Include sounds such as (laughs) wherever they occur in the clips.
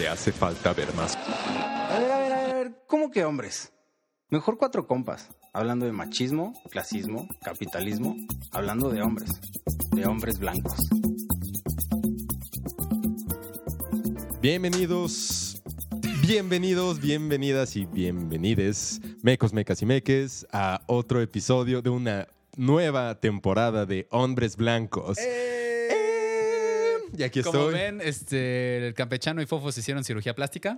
Te hace falta ver más. A ver, a ver, a ver, ¿cómo que hombres? Mejor cuatro compas, hablando de machismo, clasismo, capitalismo, hablando de hombres, de hombres blancos. Bienvenidos, bienvenidos, bienvenidas y bienvenides, mecos, mecas y meques, a otro episodio de una nueva temporada de Hombres Blancos. Eh, y aquí Como estoy. ven, este, el campechano y Fofo se hicieron cirugía plástica.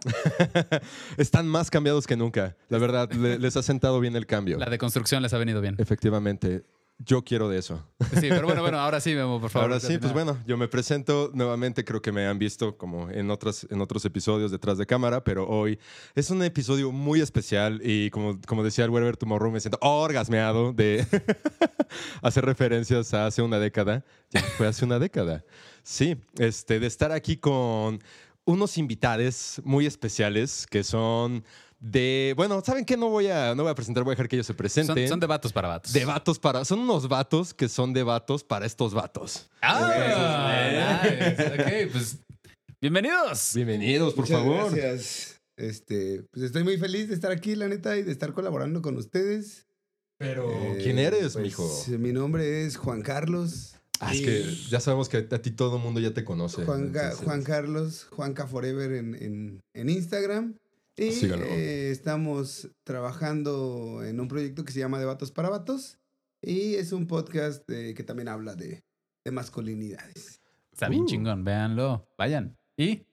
(laughs) Están más cambiados que nunca. La verdad, le- les ha sentado bien el cambio. La deconstrucción les ha venido bien. Efectivamente, yo quiero de eso. Sí, pero bueno, bueno, (laughs) ahora sí, Memo, por favor. Ahora sí, pues bueno, yo me presento nuevamente, creo que me han visto como en, otras, en otros episodios detrás de cámara, pero hoy es un episodio muy especial y como, como decía el Werber Tomorrow, me siento orgasmeado de (laughs) hacer referencias a hace una década. Ya fue hace una década. Sí, este, de estar aquí con unos invitados muy especiales que son de, bueno, ¿saben qué? No voy a, no voy a presentar, voy a dejar que ellos se presenten. Son, son de vatos para vatos. De vatos para. Son unos vatos que son de vatos para estos vatos. Ah, nice. Ok, pues bienvenidos. Bienvenidos, por Muchas favor. Gracias. Este, pues estoy muy feliz de estar aquí, la neta, y de estar colaborando con ustedes. Pero, Eh, ¿quién eres, pues, mijo? Mi nombre es Juan Carlos. Ah, es que ya sabemos que a ti todo el mundo ya te conoce. Juan, Juan Carlos, Juanca Forever en, en, en Instagram. Y Síganlo. eh, estamos trabajando en un proyecto que se llama De Vatos para Vatos. Y es un podcast eh, que también habla de, de masculinidades. Está bien Uh. chingón, véanlo. Vayan. ¿Y?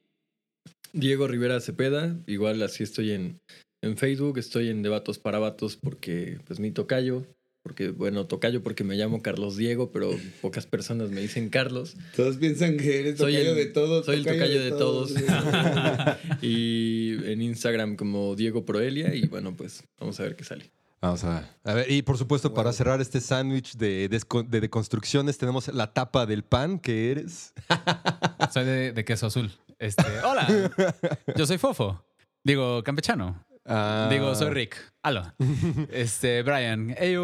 Diego Rivera Cepeda, igual así estoy en, en Facebook, estoy en Debatos para Vatos porque pues mi tocayo, porque bueno, tocayo porque me llamo Carlos Diego, pero pocas personas me dicen Carlos. Todos piensan que eres Soy tocayo el- de todos. soy el tocayo de todos. (laughs) Y en Instagram como Diego Proelia y bueno, pues vamos a ver qué sale. Vamos a, a ver, y por supuesto, para cerrar este sándwich de, desco- de deconstrucciones, tenemos la tapa del pan, que eres. Soy de, de queso azul. Este, hola. (laughs) Yo soy Fofo. Digo, campechano. Ah, Digo, soy Rick. Aló. (laughs) Este, Brian. Qué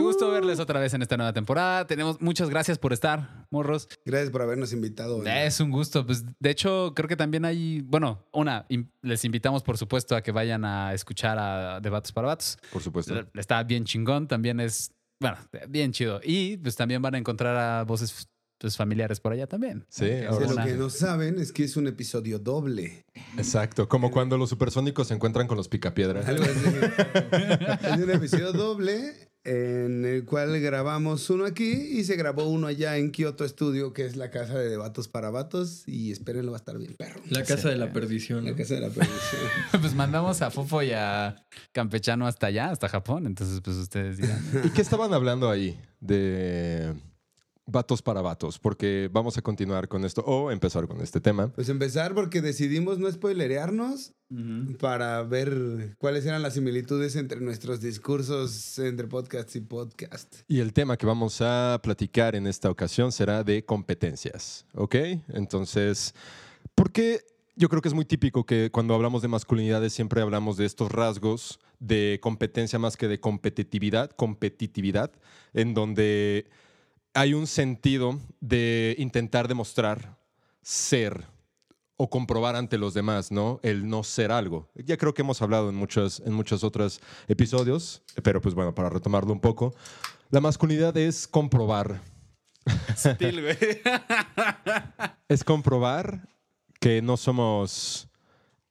gusto Uh. verles otra vez en esta nueva temporada. Tenemos muchas gracias por estar, morros. Gracias por habernos invitado. Es un gusto. Pues, de hecho, creo que también hay, bueno, una, les invitamos, por supuesto, a que vayan a escuchar a Debates para Vatos. Por supuesto. Está bien chingón, también es, bueno, bien chido. Y pues también van a encontrar a voces pues, familiares por allá también. Sí, ahora Sí, lo que no saben es que es un episodio doble. Exacto. Como cuando los supersónicos se encuentran con los picapiedra. Algo así. es un episodio doble en el cual grabamos uno aquí y se grabó uno allá en Kyoto Studio, que es la casa de Vatos para Vatos. Y espérenlo, va a estar bien perro. La casa de la perdición. La casa de la producción. pues mandamos a Fofo y a Campechano hasta allá, hasta Japón. Entonces, pues ustedes dirán. ¿Y qué estaban hablando ahí de vatos para vatos? Porque vamos a continuar con esto o empezar con este tema. Pues empezar porque decidimos no spoilerearnos para ver cuáles eran las similitudes entre nuestros discursos entre podcast y podcast. Y el tema que vamos a platicar en esta ocasión será de competencias, ¿ok? Entonces, ¿por qué? Yo creo que es muy típico que cuando hablamos de masculinidades siempre hablamos de estos rasgos de competencia más que de competitividad, competitividad, en donde hay un sentido de intentar demostrar ser o comprobar ante los demás, ¿no? El no ser algo. Ya creo que hemos hablado en muchos, en muchos otros episodios, pero pues bueno, para retomarlo un poco, la masculinidad es comprobar. (laughs) es comprobar que no somos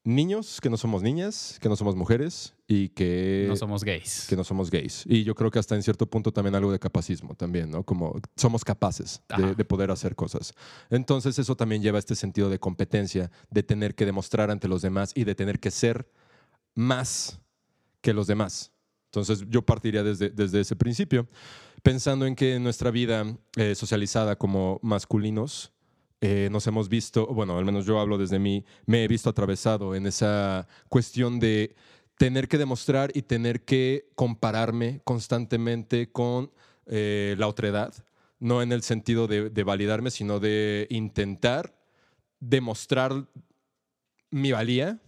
niños, que no somos niñas, que no somos mujeres y que No somos gays. que no somos gays. Y yo creo que hasta en cierto punto también algo de capacismo también, ¿no? Como somos capaces de, poder hacer cosas. Entonces eso también lleva a este sentido de competencia, de tener que demostrar ante los demás y de tener que ser más que los demás. Entonces yo partiría desde, desde ese principio, pensando en que en nuestra vida eh, socializada como masculinos, eh, nos hemos visto, bueno, al menos yo hablo desde mí, me he visto atravesado en esa cuestión de tener que demostrar y tener que compararme constantemente con eh, la otredad, no en el sentido de, de validarme, sino de intentar demostrar mi valía.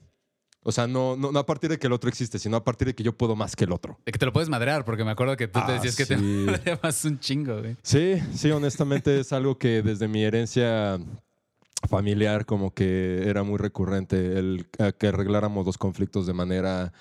O sea, no, no, no a partir de que el otro existe, sino a partir de que yo puedo más que el otro. De que te lo puedes madrear, porque me acuerdo que tú te Ah, decías que te sí. madreabas un chingo, güey. Sí, sí, honestamente es algo que desde mi herencia familiar como que era muy recurrente el que arregláramos los conflictos de manera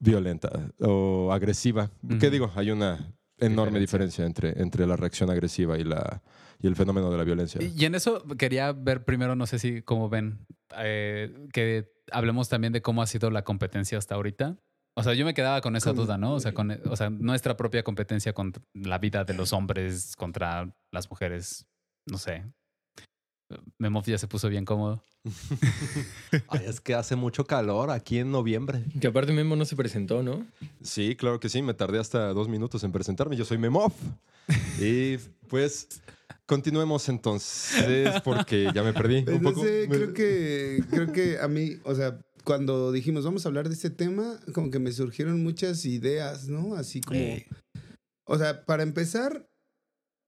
violenta o agresiva. ¿Qué Ujú. digo? Hay una enorme Diferencia. diferencia entre, entre la reacción agresiva y, la, y el fenómeno de la violencia. Y, en eso quería ver primero, no sé si como ven, eh, que hablemos también de cómo ha sido la competencia hasta ahorita. O sea, yo me quedaba con esa duda, ¿no? O sea, con, o sea, nuestra propia competencia con la vida de los hombres contra las mujeres, no sé. Memov ya se puso bien cómodo. (laughs) Ay, es que hace mucho calor aquí en noviembre. Que aparte Memo no se presentó, ¿no? Sí, claro que sí. Me tardé hasta dos minutos en presentarme. Yo soy Memov. Y pues continuemos entonces porque ya me perdí (laughs) un poco. creo que, creo que a mí, o sea, cuando dijimos vamos a hablar de este tema, como que me surgieron muchas ideas, ¿no? Así como, Eh, o sea, para empezar,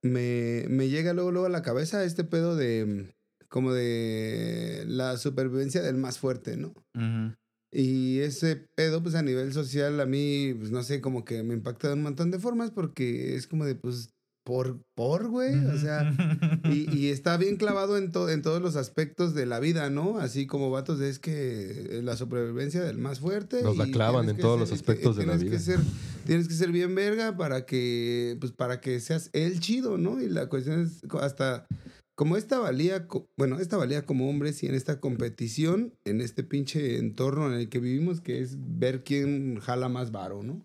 me, me llega luego, luego a la cabeza este pedo de, como de la supervivencia del más fuerte, ¿no? Y ese pedo, pues a nivel social, a mí, pues no sé, como que me impacta de un montón de formas porque es como de, pues, por, por, güey, o sea, y, y (laughs) está bien clavado en, to- en todos los aspectos de la vida, ¿no? Así como vatos, es que la supervivencia del más fuerte. Nos la clavan en todos ser- los aspectos de la tienes que vida. ser- tienes que ser bien verga para que, pues, para que seas el chido, ¿no? Y la cuestión es hasta, como esta valía, bueno, esta valía como hombres y en esta competición, en este pinche entorno en el que vivimos, que es ver quién jala más varo, ¿no?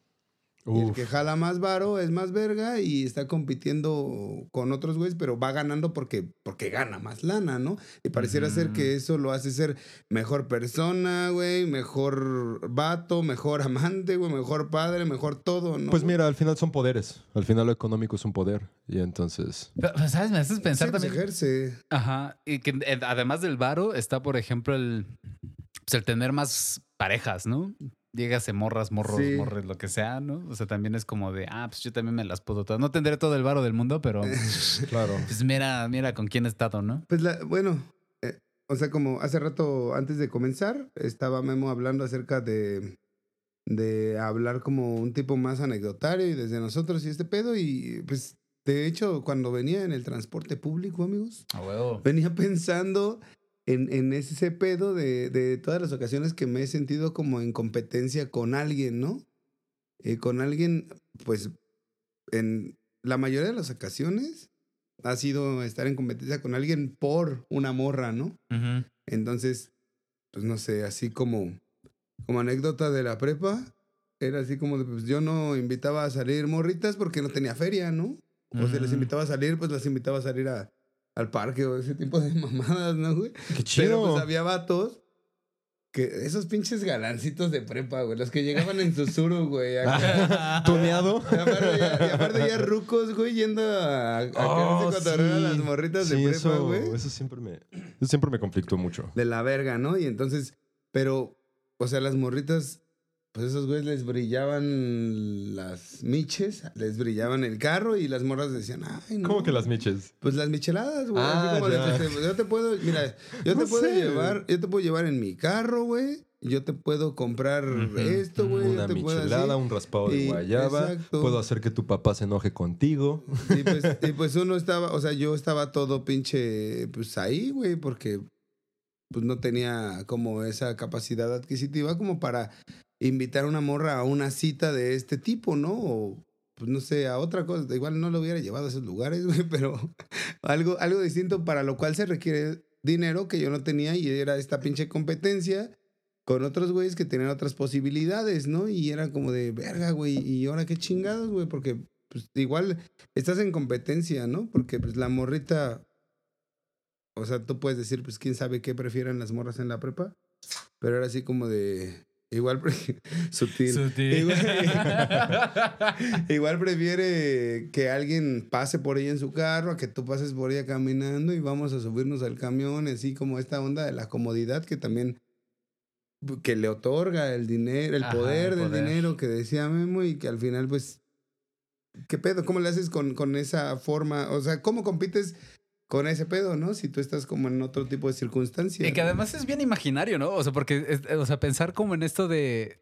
Y el que jala más varo es más verga y está compitiendo con otros güeyes, pero va ganando porque, porque gana más lana, ¿no? Y pareciera ser que eso lo hace ser mejor persona, güey, mejor vato, mejor amante, güey, mejor padre, mejor todo, ¿no? Pues mira, al final son poderes. Al final lo económico es un poder. Y entonces. Pero, pues, ¿Sabes? Me haces Sí, pensar pues, también. ejerce. Ajá. Y que eh, además del varo está, por ejemplo, el, pues, el tener más parejas, ¿no? Dígase morras, morros, Sí. morres, lo que sea, ¿no? O sea, también es como de, ah, pues yo también me las puedo todas. No tendré todo el varo del mundo, pero (laughs) Claro. pues mira, mira con quién he estado, ¿no? Pues la, bueno, eh, o sea, como hace rato antes de comenzar, estaba Memo hablando acerca de, de hablar como un tipo más anecdotario y desde nosotros y este pedo. Y pues, de hecho, cuando venía en el transporte público, amigos, A huevo. venía (laughs) pensando en, en ese pedo de, de todas las ocasiones que me he sentido como en competencia con alguien, ¿no? Eh, con alguien, pues, en la mayoría de las ocasiones ha sido estar en competencia con alguien por una morra, ¿no? Ujú. Entonces, pues no sé, así como, como anécdota de la prepa, era así como de, pues yo no invitaba a salir morritas porque no tenía feria, ¿no? O si les Ujú. invitaba a salir, pues las invitaba a salir a, al parque o ese tipo de (laughs) mamadas, ¿no, güey? Qué Pero chido. pues había vatos que esos pinches galancitos de prepa, güey, los que llegaban en susurro, güey. acá. (laughs) Tuneado. Y aparte, ya, y aparte ya rucos, güey, yendo a, a, Oh, cotorrear a sí. las morritas Sí, de prepa, eso, güey. eso siempre me, eso siempre me conflictó mucho. De la verga, ¿no? Y entonces, pero, o sea, las morritas, pues esos güeyes les brillaban las miches, les brillaban el carro y las morras decían, ay, no. ¿Cómo que las miches? Pues las micheladas, güey. Ah, te- yo te puedo, mira, yo No te puedo sé. llevar, yo te puedo llevar en mi carro, güey. Yo te puedo comprar esto, güey. Una te puedo michelada, así. un raspado de Y- guayaba. exacto. Puedo hacer que tu papá se enoje contigo. Y pues, y pues uno estaba, o sea, yo estaba todo pinche, pues ahí, güey, porque pues no tenía como esa capacidad adquisitiva como para invitar a una morra a una cita de este tipo, ¿no? O pues no sé, a otra cosa. Igual no lo hubiera llevado a esos lugares, (laughs) güey, pero algo, algo distinto para lo cual se requiere dinero que yo no tenía y era esta pinche competencia con otros güeyes que tenían otras posibilidades, ¿no? Y era como de, verga, güey, y ahora qué chingados, güey, porque pues igual estás en competencia, ¿no? Porque pues la morrita, o sea, tú puedes decir, pues quién sabe qué prefieren las morras en la prepa, pero era así como de, igual (laughs) sutil. Sutil. Igual, (laughs) igual prefiere que alguien pase por ella en su carro a que tú pases por ella caminando y vamos a subirnos al camión, así como esta onda de la comodidad que también que le otorga el dinero, el Ajá, poder el del poder. dinero que decía Memo y que al final pues ¿qué pedo? ¿Cómo le haces con, con esa forma? O sea, ¿cómo compites con ese pedo, no? Si tú estás como en otro tipo de circunstancia. Y que además es bien imaginario, ¿no? O sea, porque, es- o sea, pensar como en esto de,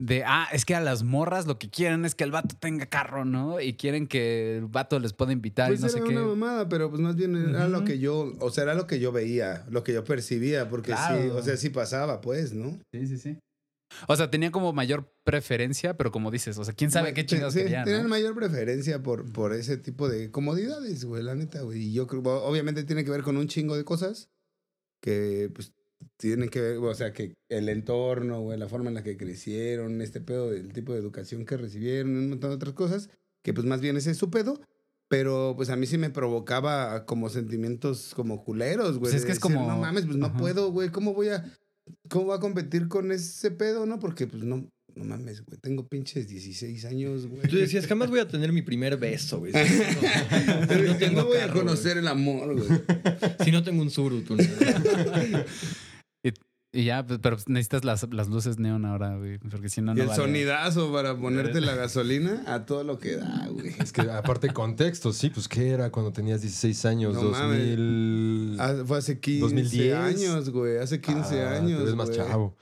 de, ah, es que a las morras lo que quieren es que el vato tenga carro, ¿no? Y quieren que el vato les pueda invitar Pues y no sé era qué. una mamada, pero pues más bien era lo que yo, o sea, era lo que yo veía, lo que yo percibía, porque sí, o sea, sí pasaba, pues, ¿no? Sí, sí, sí. O sea, tenía como mayor preferencia, pero como dices, o sea, quién sabe qué chingados sí, querían, Tenían ¿no? mayor preferencia por, por ese tipo de comodidades, güey, la neta, güey. Y yo creo, obviamente tiene que ver con un chingo de cosas que, pues, tienen que ver, o sea, que el entorno, güey, la forma en la que crecieron, este pedo, el tipo de educación que recibieron, un montón de otras cosas, que pues más bien ese es su pedo. Pero pues a mí sí me provocaba como sentimientos como culeros, güey. Pues es de que es decir, como- No mames, pues no Ajá. puedo, güey. ¿Cómo voy a... ¿Cómo voy a competir con ese pedo, no? Porque pues no... No mames, güey. Tengo pinches 16 años, güey. Tú decías, jamás voy a tener mi primer beso, güey. (laughs) Si no, Pero no voy a conocer el amor, güey. Si no tengo un Zuru, tú no. (laughs) Y ya, pues, pero necesitas las, las luces neón ahora, güey. Porque si no, y no el vale. sonidazo para ponerte la gasolina a todo lo que da, güey. Es que aparte contexto, sí, pues ¿qué era cuando tenías 16 años? No mames. 2000... Ah, Fue hace 15 2010. años, güey. Hace 15 Ah, años. Te ves más chavo.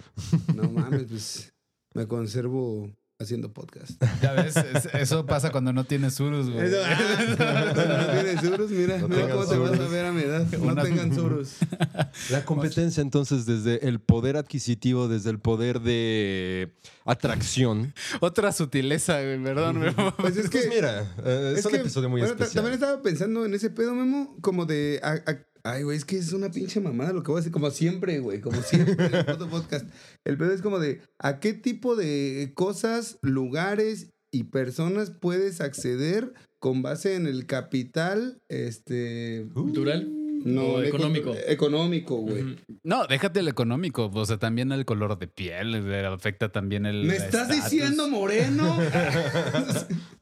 No mames, pues me conservo haciendo podcast. Ya ves, es- eso pasa cuando no tienes surus, güey. Eso, ah, (laughs) cuando no tienes surus, mira, No mira cómo te vas a surus. ver a mi edad. No Una- tengan surus. (laughs) La competencia entonces desde el poder adquisitivo, desde el poder de atracción. Otra sutileza, güey, perdón, güey. Pues es que. Pues mira, eh, es, es un que, episodio muy bueno, especial. También estaba pensando en ese pedo, Memo, como de. a- a- ay, güey, es que es una pinche mamada lo que voy a decir. Como siempre, güey, como siempre en el podcast. El pedo es como de. ¿A qué tipo de cosas, lugares y personas puedes acceder con base en el capital, este. ¿Cultural? No, O económico. Económico, güey. No, déjate el económico. O sea, también el color de piel eh, afecta también el. ¿Me estás estatus. diciendo moreno? (laughs) (laughs)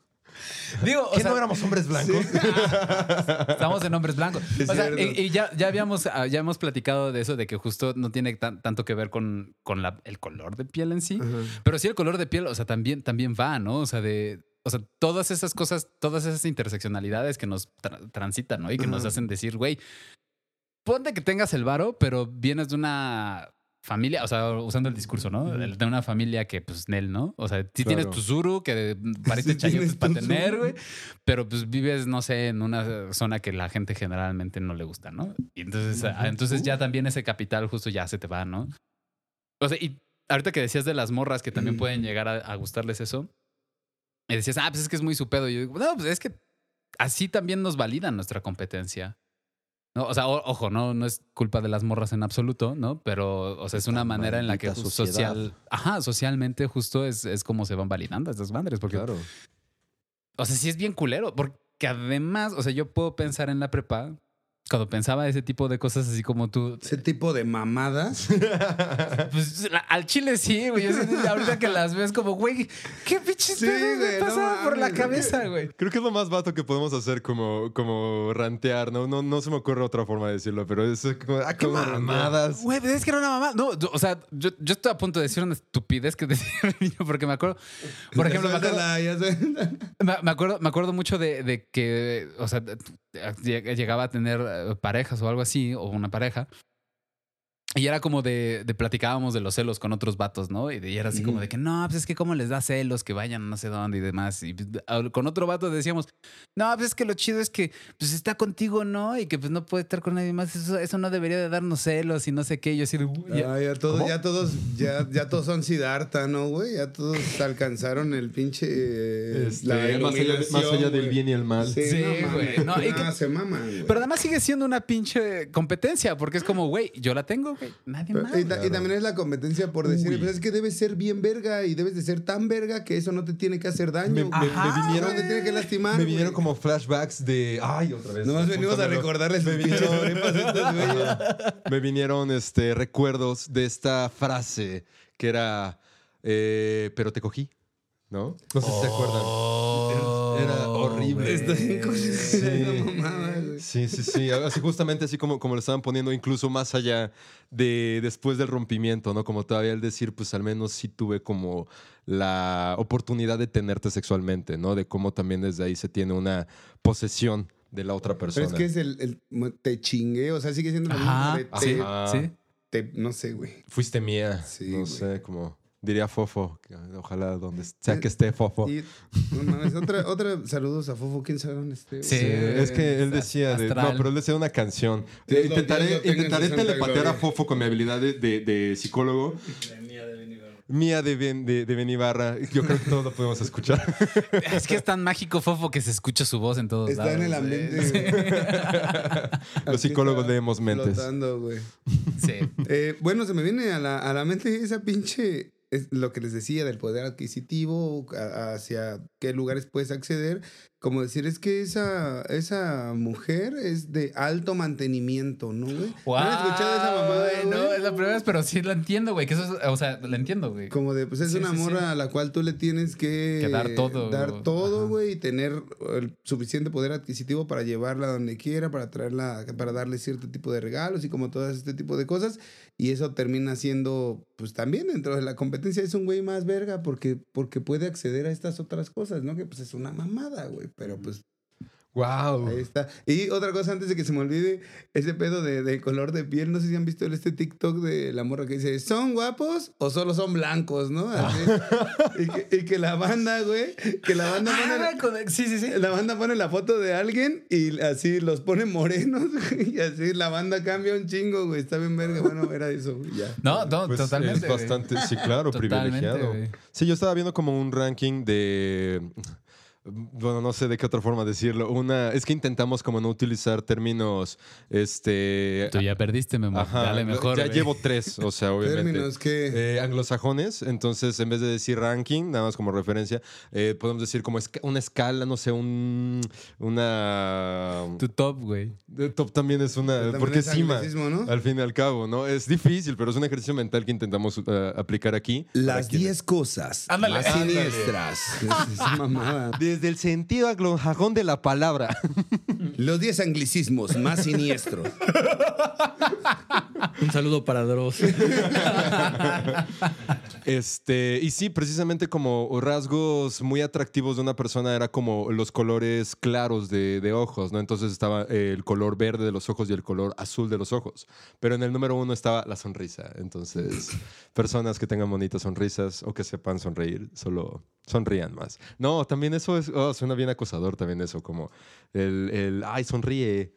Digo, o ¿Qué sea, no éramos hombres blancos? (laughs) Estamos en hombres blancos. O sea, y, y ya, ya, habíamos, ah, ya hemos platicado de eso, de que justo no tiene tan- tanto que ver con, con la- el color de piel en sí. Pero sí el color de piel, o sea, también, también va, ¿no? O sea, de. O sea, todas esas cosas, todas esas interseccionalidades que nos tra- transitan, ¿no? Y que nos hacen decir, güey, ponte que tengas el varo, pero vienes de una familia, o sea, usando el discurso, ¿no? De una familia que, pues, Nel, ¿no? O sea, sí tienes Claro. tu Zuru, que parece Sí tienes para tener, güey, pero pues vives, no sé, en una zona que la gente generalmente no le gusta, ¿no? Y entonces, ah, entonces ya también ese capital justo ya se te va, ¿no? O sea, y ahorita que decías de las morras que también Mm. pueden llegar a, a gustarles eso, y decías, ah, pues es que es muy su pedo. Y yo digo, no, pues es que así también nos valida nuestra competencia. No, o sea, o- ojo, no, no es culpa de las morras en absoluto, ¿no? Pero, o sea, es una manera en la que social, ajá, socialmente justo es, es como se van validando estas madres. Porque, Claro. o sea, sí es bien culero. Porque además, o sea, yo puedo pensar en la prepa, cuando pensaba ese tipo de cosas así como tú, Ese tipo de mamadas. (laughs) Pues la- al chile sí, güey. Yo sí, ahorita que las ves como, güey, ¿qué pinches Sí, pedos me güey, no pasa por la cabeza, güey? Creo que es lo más vato que podemos hacer como, como rantear, ¿no? ¿no? No se me ocurre otra forma de decirlo, pero es como, ah, qué mamadas. Güey, es que era una mamá. No, yo- o sea, yo, yo estoy a punto de decir una estupidez que (laughs) decía el niño, porque me acuerdo, por ejemplo, me acuerdo, me, me acuerdo, me acuerdo mucho de, de que, o sea, lleg- llegaba a tener parejas o algo así, o una pareja. Y era como de, de platicábamos de los celos con otros vatos, ¿no? Y, de- y era así como de que no, pues es que cómo les da celos que vayan no sé dónde y demás. Y pues, a- con otro vato decíamos, no, pues es que lo chido es que pues está contigo, ¿no? Y que pues no puede estar con nadie más. Eso, eso no debería de darnos celos y no sé qué. Y yo así de, "Uy, ya". Ah, ya todos, ya todos, ya, ya todos son Siddhartha, ¿no, güey? Ya todos alcanzaron el pinche. eh, Este, la más, allá, más allá del bien y el mal. Sí, Sí, no güey. No, y que- se maman, güey. Pero además sigue siendo una pinche competencia, porque es como, güey, yo la tengo, güey. Nadie más. y, ta- y también es la competencia por decir, pues es que debes ser bien verga y debes de ser tan verga que eso no te tiene que hacer daño. Me, me- me Ajá, vinieron, no te tiene que lastimar. me vinieron güey. como flashbacks de. Ay, otra vez. Nomás venimos a recordarles Me vinieron-. Me vinieron este, recuerdos de esta frase que era eh, Pero te cogí, ¿no? No sé si se acuerdan. Era, era horrible. Está Sí. Sí, sí, sí. Así justamente así como, como lo estaban poniendo, incluso más allá de después del rompimiento, ¿no? Como todavía el decir, pues al menos sí tuve como la oportunidad de tenerte sexualmente, ¿no? De cómo también desde ahí se tiene una posesión de la otra persona. Pero es que es el, el- te chingué, o sea, sigue siendo lo mismo. Ajá, de sí, te- sí. te- no sé, güey. Fuiste mía. Sí, no güey. sé, como diría Fofo. Ojalá donde sea que esté Fofo. Y, no mames, otra, (laughs) otra, saludos a Fofo, quién sabe dónde esté. Sí. Sí, es que él decía, de- no, pero él decía una canción. Eh, intentaré intentaré telepatear a. Fofo con mi habilidad de, de- de psicólogo. (laughs) Mía de, Ben, de, de Benibarra. Yo creo que todos lo podemos escuchar. (laughs) Es que es tan mágico, Fofo, que se escucha su voz en todos Está lados. en el ambiente. Los psicólogos está leemos mentes. flotando, güey. Sí. Eh, bueno, se me viene a la, a la mente esa pinche, es lo que les decía del poder adquisitivo, hacia qué lugares puedes acceder. Como decir, es que esa, esa mujer es de alto mantenimiento, ¿no, güey? ¿No han escuchado esa mamada, Güey, No, es la primera vez, pero sí la entiendo, güey. Que eso es, o sea, la entiendo, güey. Como de, pues es Sí, una sí, sí. morra a la cual tú le tienes que, Que dar todo. Dar todo, Ajá. güey, y tener el suficiente poder adquisitivo para llevarla donde quiera, para traerla, para darle cierto tipo de regalos y como todo este tipo de cosas. Y eso termina siendo, pues también dentro de la competencia es un güey más verga porque, porque puede acceder a estas otras cosas, ¿no? Que pues es una mamada, güey. Pero pues Wow. Ahí está. Y otra cosa antes de que se me olvide, ese pedo de, de color de piel, no sé si han visto este TikTok de la morra que dice, ¿son guapos o solo son blancos, no? Así. y, que, y que la banda, güey, que la banda pone... Ah, con- sí, sí, sí. La banda pone la foto de alguien y así los pone morenos, (laughs) güey, y así la banda cambia un chingo, güey. Está bien verga. Bueno, era eso, güey, ya. No, no, Pues totalmente. Es güey. bastante, sí, claro, Totalmente, privilegiado. güey. Sí, yo estaba viendo como un ranking de. Bueno, no sé de qué otra forma decirlo. Una, es que intentamos como no utilizar términos, este, Tú ya perdiste, Memo. ajá, Dale mejor. ya llevo tres, o sea, (laughs) obviamente. Términos que... Eh, anglosajones, entonces en vez de decir ranking, nada más como referencia, eh, podemos decir como esca- una escala, no sé, un, una... Tu top, güey. de top también es una... También porque es cima, al fin y al cabo, ¿no? Es difícil, pero es un ejercicio mental que intentamos eh, aplicar aquí. Las Para quienes- 10 cosas Ándale. más Ándale. siniestras. Esa (laughs) mamada. Desde el sentido anglosajón de la palabra. Los 10 anglicismos más siniestros. (laughs) (laughs) Un saludo para Dross. (laughs) Este, y sí, precisamente como rasgos muy atractivos de una persona era como los colores claros de, de ojos, ¿no? Entonces estaba el color verde de los ojos y el color azul de los ojos. Pero en el número uno estaba la sonrisa. Entonces, (laughs) personas que tengan bonitas sonrisas o que sepan sonreír, solo sonrían más. No, también eso es, oh, suena bien acosador también eso, como el, el ay, sonríe.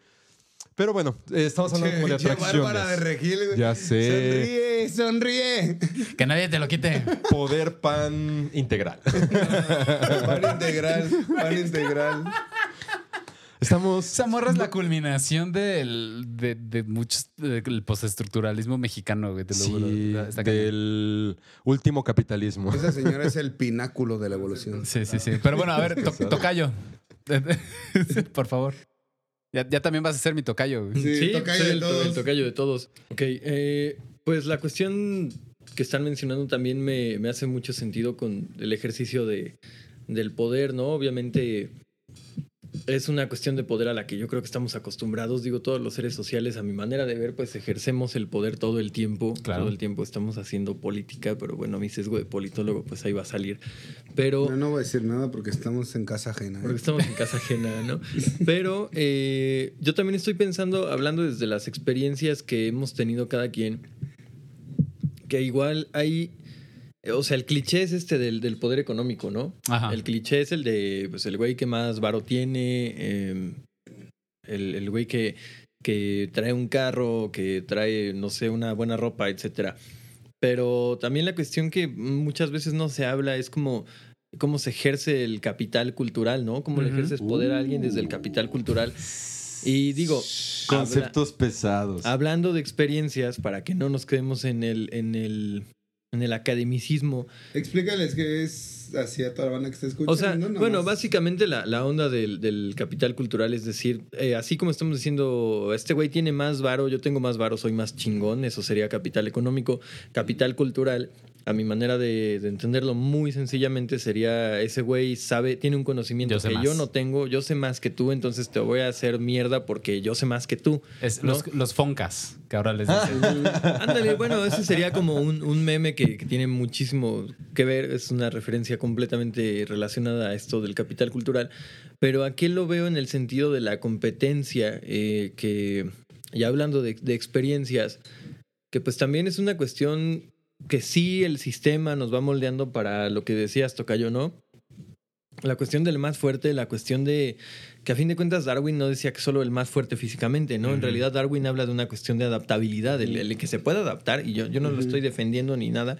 Pero bueno, eh, estamos hablando como de Che, Bárbara de atracciones. Regil, güey. Ya sé. Sonríe, sonríe. Que nadie te lo quite. Poder pan integral. (laughs) Pan integral, pan integral. Estamos. Esa morra es la culminación del, de, de muchos del postestructuralismo mexicano, güey, te lo Sí, juro. Está- está cañón. del último capitalismo. Esa (laughs) señora es el pináculo de la evolución. Sí, sí, sí. Pero bueno, a ver, to- tocayo. (laughs) Por favor. Ya, ya también vas a ser mi tocayo, güey. Sí, tocayo de todos. el tocayo de todos. Ok, eh, pues la cuestión que están mencionando también me, me hace mucho sentido con el ejercicio de, del poder, ¿no? Obviamente es una cuestión de poder a la que yo creo que estamos acostumbrados. Digo, todos los seres sociales, a mi manera de ver, pues ejercemos el poder todo el tiempo. Claro. Todo el tiempo estamos haciendo política, pero bueno, mi sesgo de politólogo, pues ahí va a salir. Pero... No, no voy a decir nada porque estamos en casa ajena. ¿eh? Porque estamos en casa ajena, ¿no? (laughs) Pero eh, yo también estoy pensando, hablando desde las experiencias que hemos tenido cada quien, que igual hay, o sea, el cliché es este del, del poder económico, ¿no? Ajá. El cliché es el de, pues, el güey que más varo tiene, eh, el, el güey que, que trae un carro, que trae, no sé, una buena ropa, etcétera. Pero también la cuestión que muchas veces no se habla es como cómo se ejerce el capital cultural, ¿no? Cómo le Ujú. ejerces poder a alguien desde el capital cultural. Y digo, Conceptos pesados. hablando de experiencias, para que no nos quedemos en el, en el, en el academicismo, Explícales qué es así a toda la banda que está escuchando. o sea, ¿no? bueno, básicamente la, la onda del, del capital cultural es decir, eh, así como estamos diciendo, este güey tiene más varo, yo tengo más varo, soy más chingón, eso sería capital económico. Capital cultural a mi manera de, de entenderlo muy sencillamente sería ese güey sabe, tiene un conocimiento Yo que más. yo no tengo, yo sé más que tú, entonces te voy a hacer mierda porque yo sé más que tú. Es ¿no? los, los foncas, que ahora les dicen. (laughs) Ándale, bueno, ese sería como un, un meme que, que tiene muchísimo que ver, es una referencia completamente relacionada a esto del capital cultural, pero aquí lo veo en el sentido de la competencia, eh, que ya hablando de, de experiencias, que pues también es una cuestión que sí el sistema nos va moldeando para lo que decías, Tocayo, ¿no? La cuestión del más fuerte, la cuestión de que a fin de cuentas Darwin no decía que solo el más fuerte físicamente, ¿no? En realidad Darwin habla de una cuestión de adaptabilidad, el, el que se pueda adaptar, y yo, yo no lo estoy defendiendo ni nada,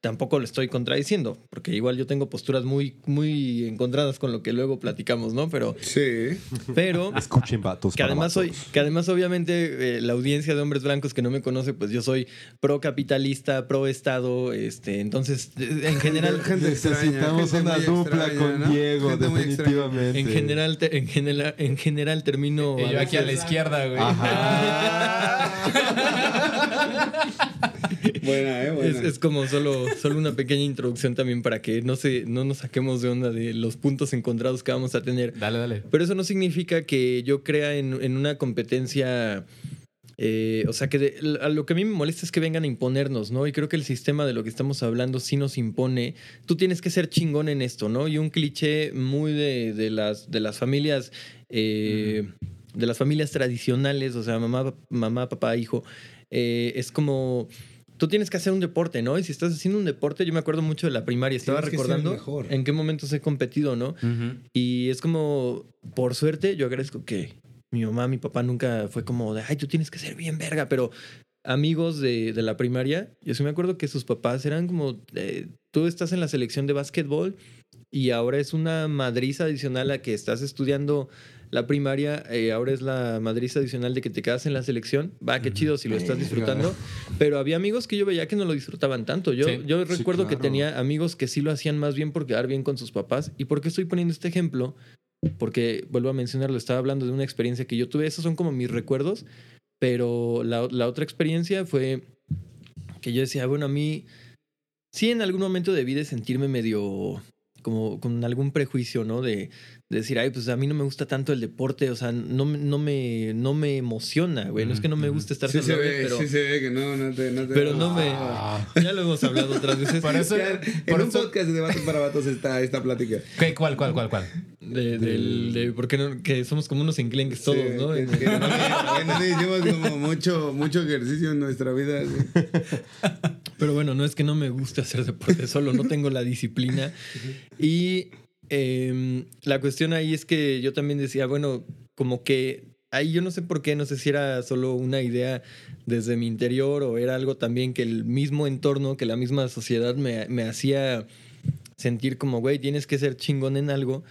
tampoco lo estoy contradiciendo, porque igual yo tengo posturas muy, muy encontradas con lo que luego platicamos, ¿no? Pero, Sí. pero (laughs) Escuchen vatos. que además soy, que además obviamente eh, la audiencia de hombres blancos que no me conoce, pues yo soy pro capitalista, pro estado, este, entonces eh, en general (laughs) Gente extraña, Necesitamos gente una dupla extraña, con ¿no? Diego, Gente definitivamente. en general te- en general en general termino Y a yo aquí a la izquierda, güey. (laughs) (laughs) Buena, eh, buena. Es, es como solo, solo una pequeña introducción también para que no, se, no nos saquemos de onda de los puntos encontrados que vamos a tener. Dale, dale. Pero eso no significa que yo crea en, en una competencia. eh, o sea, que de- a lo que a mí me molesta es que vengan a imponernos, ¿no? Y creo que el sistema de lo que estamos hablando sí nos impone. Tú tienes que ser chingón en esto, ¿no? Y un cliché muy de, de las, de las familias. eh, De las familias tradicionales, o sea, mamá, mamá papá, hijo. eh, es como. Tú tienes que hacer un deporte, ¿no? Y si estás haciendo un deporte, yo me acuerdo mucho de la primaria, estaba Tienes recordando mejor. en qué momentos he competido, ¿no? Y es como, por suerte, yo agradezco que mi mamá, mi papá nunca fue como de, ay, tú tienes que ser bien verga, pero amigos de, de la primaria, yo sí me acuerdo que sus papás eran como, eh, tú estás en la selección de básquetbol y ahora es una madriza adicional a que estás estudiando la primaria, eh, ahora es la madriza adicional de que te quedas en la selección. Va, qué chido si lo estás disfrutando. Pero había amigos que yo veía que no lo disfrutaban tanto. Yo, Sí. yo Sí, recuerdo que tenía amigos que sí lo hacían más bien por quedar bien con sus papás. ¿Y por qué estoy poniendo este ejemplo? Porque, vuelvo a mencionarlo, estaba hablando de una experiencia que yo tuve. Esos son como mis recuerdos. Pero la, la otra experiencia fue que yo decía, bueno, a mí sí en algún momento debí de sentirme medio como con algún prejuicio, ¿no? De, de decir, ay, pues a mí no me gusta tanto el deporte, o sea, no, me- no, me, no me emociona, güey. No es que no me guste estar Sí se ve, pero, sí se ve que no, no te... No te pero no me... Ah. (laughs) Ya lo hemos hablado otras veces. Por eso, Ya, en por un eso- podcast de Vatos para Vatos está esta plática. ¿Qué? ¿Cuál, cuál, cuál, cuál? De, del, de, porque no, que somos como unos enclenques todos, Sí, ¿no? que- En- que no- que no hicimos como mucho, mucho ejercicio en nuestra vida. Pero bueno, no es que no me guste hacer deporte, solo no tengo la disciplina. Y em, la cuestión ahí es que yo también decía, bueno, como que ahí yo no sé por qué, no sé si era solo una idea desde mi interior o era algo también que el mismo entorno, que la misma sociedad me, me hacía sentir como, güey, tienes que ser chingón en algo.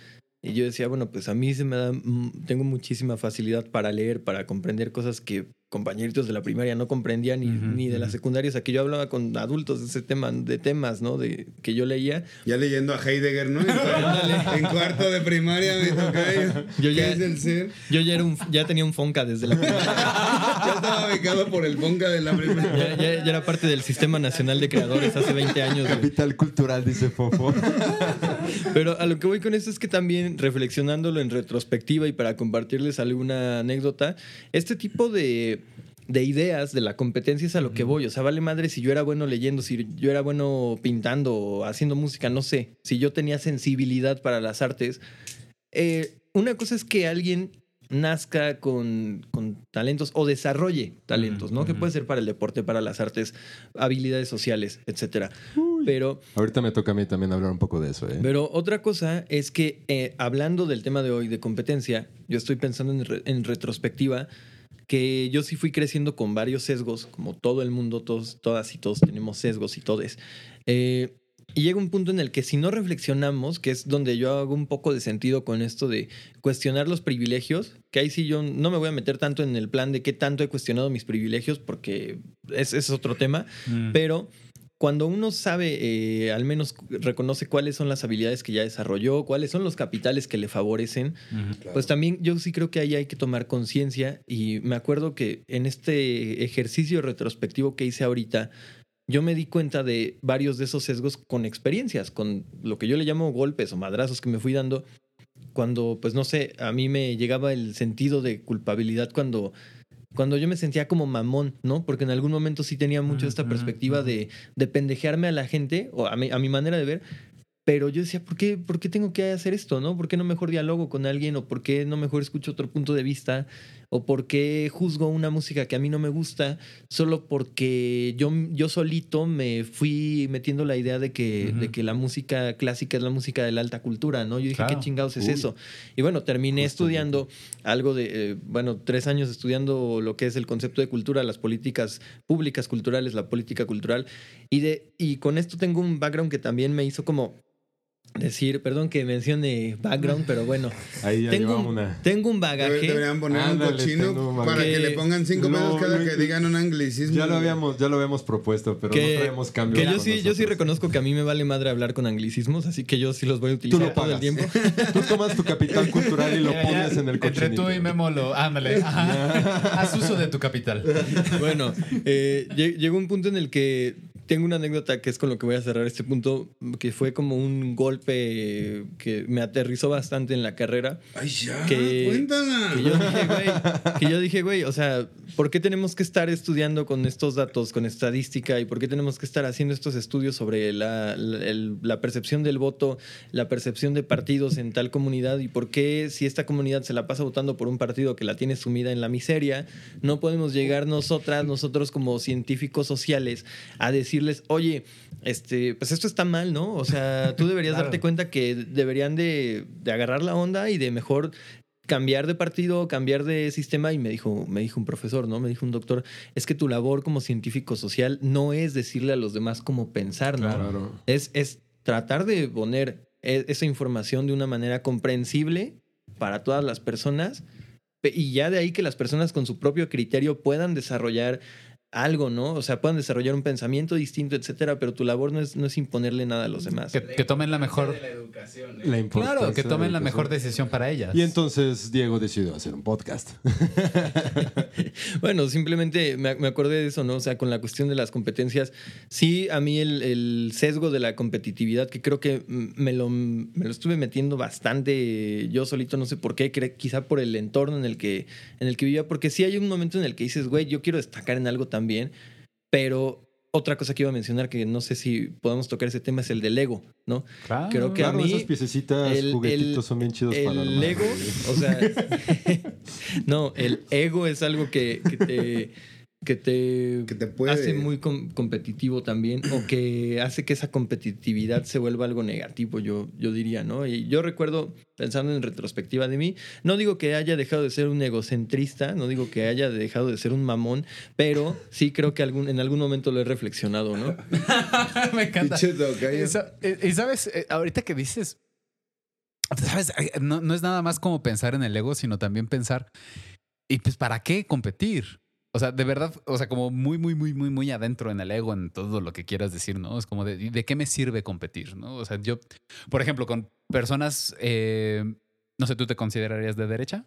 Y yo decía, bueno, pues a mí se me da, mm, tengo muchísima facilidad para leer, para comprender cosas que compañeritos de la primaria no comprendían ni, ni de la ujú. secundaria. O sea, que yo hablaba con adultos de ese tema, de temas, ¿no? De que yo leía. Ya leyendo a Heidegger, ¿no? (laughs) En, cuarto, de primaria me toca Yo ¿Qué ya- es el ser? Yo ya, era un, ya tenía un Fonca desde la primaria. (laughs) Ya estaba becado por el Ponca de la primaria. Ya, ya- ya era parte del Sistema Nacional de Creadores hace 20 años. Capital cultural, dice Fofo. (laughs) Pero a lo que voy con esto es que también reflexionándolo en retrospectiva y para compartirles alguna anécdota, este tipo de, de ideas de la competencia es a lo que voy. O sea, vale madre si yo era bueno leyendo, si yo era bueno pintando o haciendo música, no sé. Si yo tenía sensibilidad para las artes. Eh, una cosa es que alguien nazca con, con talentos o desarrolle talentos, ¿no? Que puede ser para el deporte, para las artes, habilidades sociales, etcétera. Pero Ahorita me toca a mí también hablar un poco de eso, ¿eh? pero otra cosa es que eh, hablando del tema de hoy de competencia, yo estoy pensando en, re- en retrospectiva que yo sí fui creciendo con varios sesgos, como todo el mundo, todos, todas y todos tenemos sesgos y todes. Eh, y llega un punto en el que si no reflexionamos, que es donde yo hago un poco de sentido con esto de cuestionar los privilegios, que ahí sí yo no me voy a meter tanto en el plan de qué tanto he cuestionado mis privilegios, porque ese es otro tema, Mm. pero cuando uno sabe, eh, al menos reconoce cuáles son las habilidades que ya desarrolló, cuáles son los capitales que le favorecen, pues también yo sí creo que ahí hay que tomar conciencia. Y me acuerdo que en este ejercicio retrospectivo que hice ahorita, yo me di cuenta de varios de esos sesgos con experiencias, con lo que yo le llamo golpes o madrazos que me fui dando. Cuando, pues no sé, a mí me llegaba el sentido de culpabilidad cuando, cuando yo me sentía como mamón, ¿no? Porque en algún momento sí tenía mucho esta perspectiva de, de pendejearme a la gente, o a mi, a mi manera de ver, pero yo decía, ¿por qué, ¿por qué tengo que hacer esto, no? ¿Por qué no mejor diálogo con alguien? ¿O por qué no mejor escucho otro punto de vista? ¿O por qué juzgo una música que a mí no me gusta solo porque yo, yo solito me fui metiendo la idea de que, de que la música clásica es la música de la alta cultura, ¿no? Yo dije, Claro. ¿qué chingados es Uy. eso? Y bueno, terminé estudiando algo de, eh, bueno, tres años estudiando lo que es el concepto de cultura, las políticas públicas culturales, la política cultural. Y, de, y con esto tengo un background que también me hizo como decir, perdón que mencione background, pero bueno, (laughs) Ahí ya tengo un, una. tengo un bagaje. Deberían poner Ándale, un cochino un para que, que- le pongan cinco No, pesos cada no, que digan un anglicismo. Ya lo habíamos, ya lo habíamos propuesto, pero que, no traemos cambio. que yo sí, yo sí reconozco que a mí me vale madre hablar con anglicismos, así que yo sí los voy a Tú utilizar lo todo el tiempo. (laughs) Tú tomas tu capital cultural y lo (laughs) Ya, ya, pones en el Entre cochinito. tú y Memo lo. Ándale. Haz uso de tu capital. Bueno, eh, lle- llegó un punto en el que tengo una anécdota que es con lo que voy a cerrar este punto, que fue como un golpe que me aterrizó bastante en la carrera. Ay, ya, Que- cuéntala. Que yo dije, güey, que yo dije, güey, o sea, ¿por qué tenemos que estar estudiando con estos datos, con estadística, y por qué tenemos que estar haciendo estos estudios sobre la, la- el- la percepción del voto, la percepción de partidos en tal comunidad, y por qué si esta comunidad se la pasa votando por un partido que la tiene sumida en la miseria, no podemos llegar nosotras, nosotros como científicos sociales, a decirles, oye, este, pues esto está mal, ¿no? O sea, tú (laughs) deberías Claro. darte cuenta que deberían de, de agarrar la onda y de mejor cambiar de partido, cambiar de sistema y me dijo, me dijo un profesor, ¿no? Me dijo un doctor, es que tu labor como científico social no es decirle a los demás cómo pensar, ¿no? Claro. Es, es tratar de poner e- esa información de una manera comprensible para todas las personas pe- y ya de ahí que las personas con su propio criterio puedan desarrollar algo, ¿no? O sea, puedan desarrollar un pensamiento distinto, etcétera, pero tu labor no es, no es imponerle nada a los demás. Que, que tomen la mejor. La importancia Claro, que de tomen la educación. mejor decisión para ellas. Y entonces Diego decidió hacer un podcast. (laughs) Bueno, simplemente me, me acordé de eso, ¿no? O sea, con la cuestión de las competencias, sí, a mí el, el sesgo de la competitividad, que creo que mm, me lo, me lo estuve metiendo bastante yo solito, no sé por qué, quizá por el entorno en el, que, en el que vivía, porque sí hay un momento en el que dices, güey, yo quiero destacar en algo también, pero otra cosa que iba a mencionar, que no sé si podemos tocar ese tema, es el del ego, ¿no? Claro. Creo que a Claro, mí esas piececitas, el- juguetitos el- son bien chidos para el armar. ego, o sea, (laughs) no, el ego es algo que, que te, que te, Que te puede- hace muy com- competitivo también o que hace que esa competitividad se vuelva algo negativo, yo, yo diría, ¿no? Y yo recuerdo, pensando en retrospectiva de mí, no digo que haya dejado de ser un egocentrista, no digo que haya dejado de ser un mamón, pero sí creo que algún, en algún momento lo he reflexionado, ¿no? (laughs) Me encanta. Y sa- Y, sabes, Eh, ahorita que dices, sabes, no, no es nada más como pensar en el ego, sino también pensar, ¿y pues para qué competir? O sea, de verdad, o sea, como muy, muy, muy, muy, muy adentro en el ego, en todo lo que quieras decir, ¿no? Es como de, ¿y ¿de qué me sirve competir? ¿no? O sea, yo, por ejemplo, con personas, eh, no sé, ¿tú te considerarías de derecha?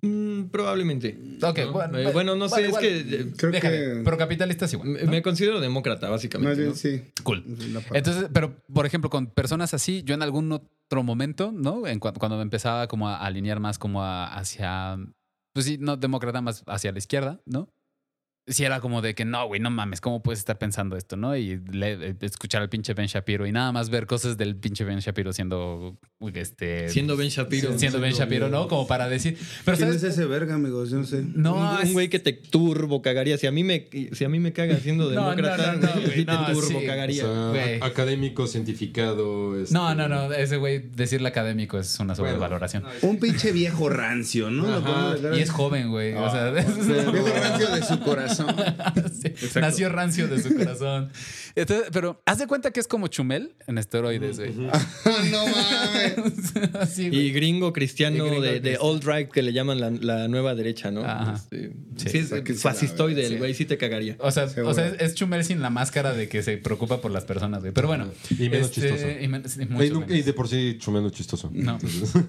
Mm, probablemente. Ok, ¿no? bueno, Eh, bueno, no sé, vale, es que eh, Creo Déjame, que. pero capitalistas igual. me, ¿no? me considero demócrata, básicamente. Más bien, ¿no? sí. Cool. Es. Entonces, pero por ejemplo, con personas así, yo en algún otro momento, ¿no? En cua- cuando me empezaba como a alinear más como a- hacia, pues sí, no demócrata, más hacia la izquierda, ¿no? Sí era como de que no, güey, no mames, ¿cómo puedes estar pensando esto, no? Y le- escuchar al pinche Ben Shapiro y nada más ver cosas del pinche Ben Shapiro siendo, uy, este... Siendo Ben Shapiro. siendo Ben Shapiro, ¿no? Como para decir... Pero ¿Quién ¿sabes? es ese verga, amigos? Yo no sé. No, un, es- güey que te turbo cagaría. Si a mí me, si a mí me caga siendo (laughs) demócrata, no, no, no, güey, güey, sí te turbo sí. O cagaría. sea, académico, cientificado. este- No, no, no, ese güey, decirle académico es una sobrevaloración. Un pinche viejo rancio, ¿no? Lo Y es joven, güey. o sea, (laughs) Viejo rancio de su corazón. (laughs) Sí, Nació rancio de su corazón. Entonces, pero haz de cuenta que es como Chumel en esteroides, güey. (laughs) no mames. (laughs) Así. Y gringo cristiano Y gringo de, de old right que le llaman la, la nueva derecha, ¿no? Ajá. Este, Sí. sí, es fascistoide, el güey sí te cagaría. O sea, Seguro. o sea, es Chumel sin la máscara de que se preocupa por las personas, güey. Pero bueno. Y menos este, chistoso. Y, men- sí, mucho Y, de por sí chumelo chistoso. No.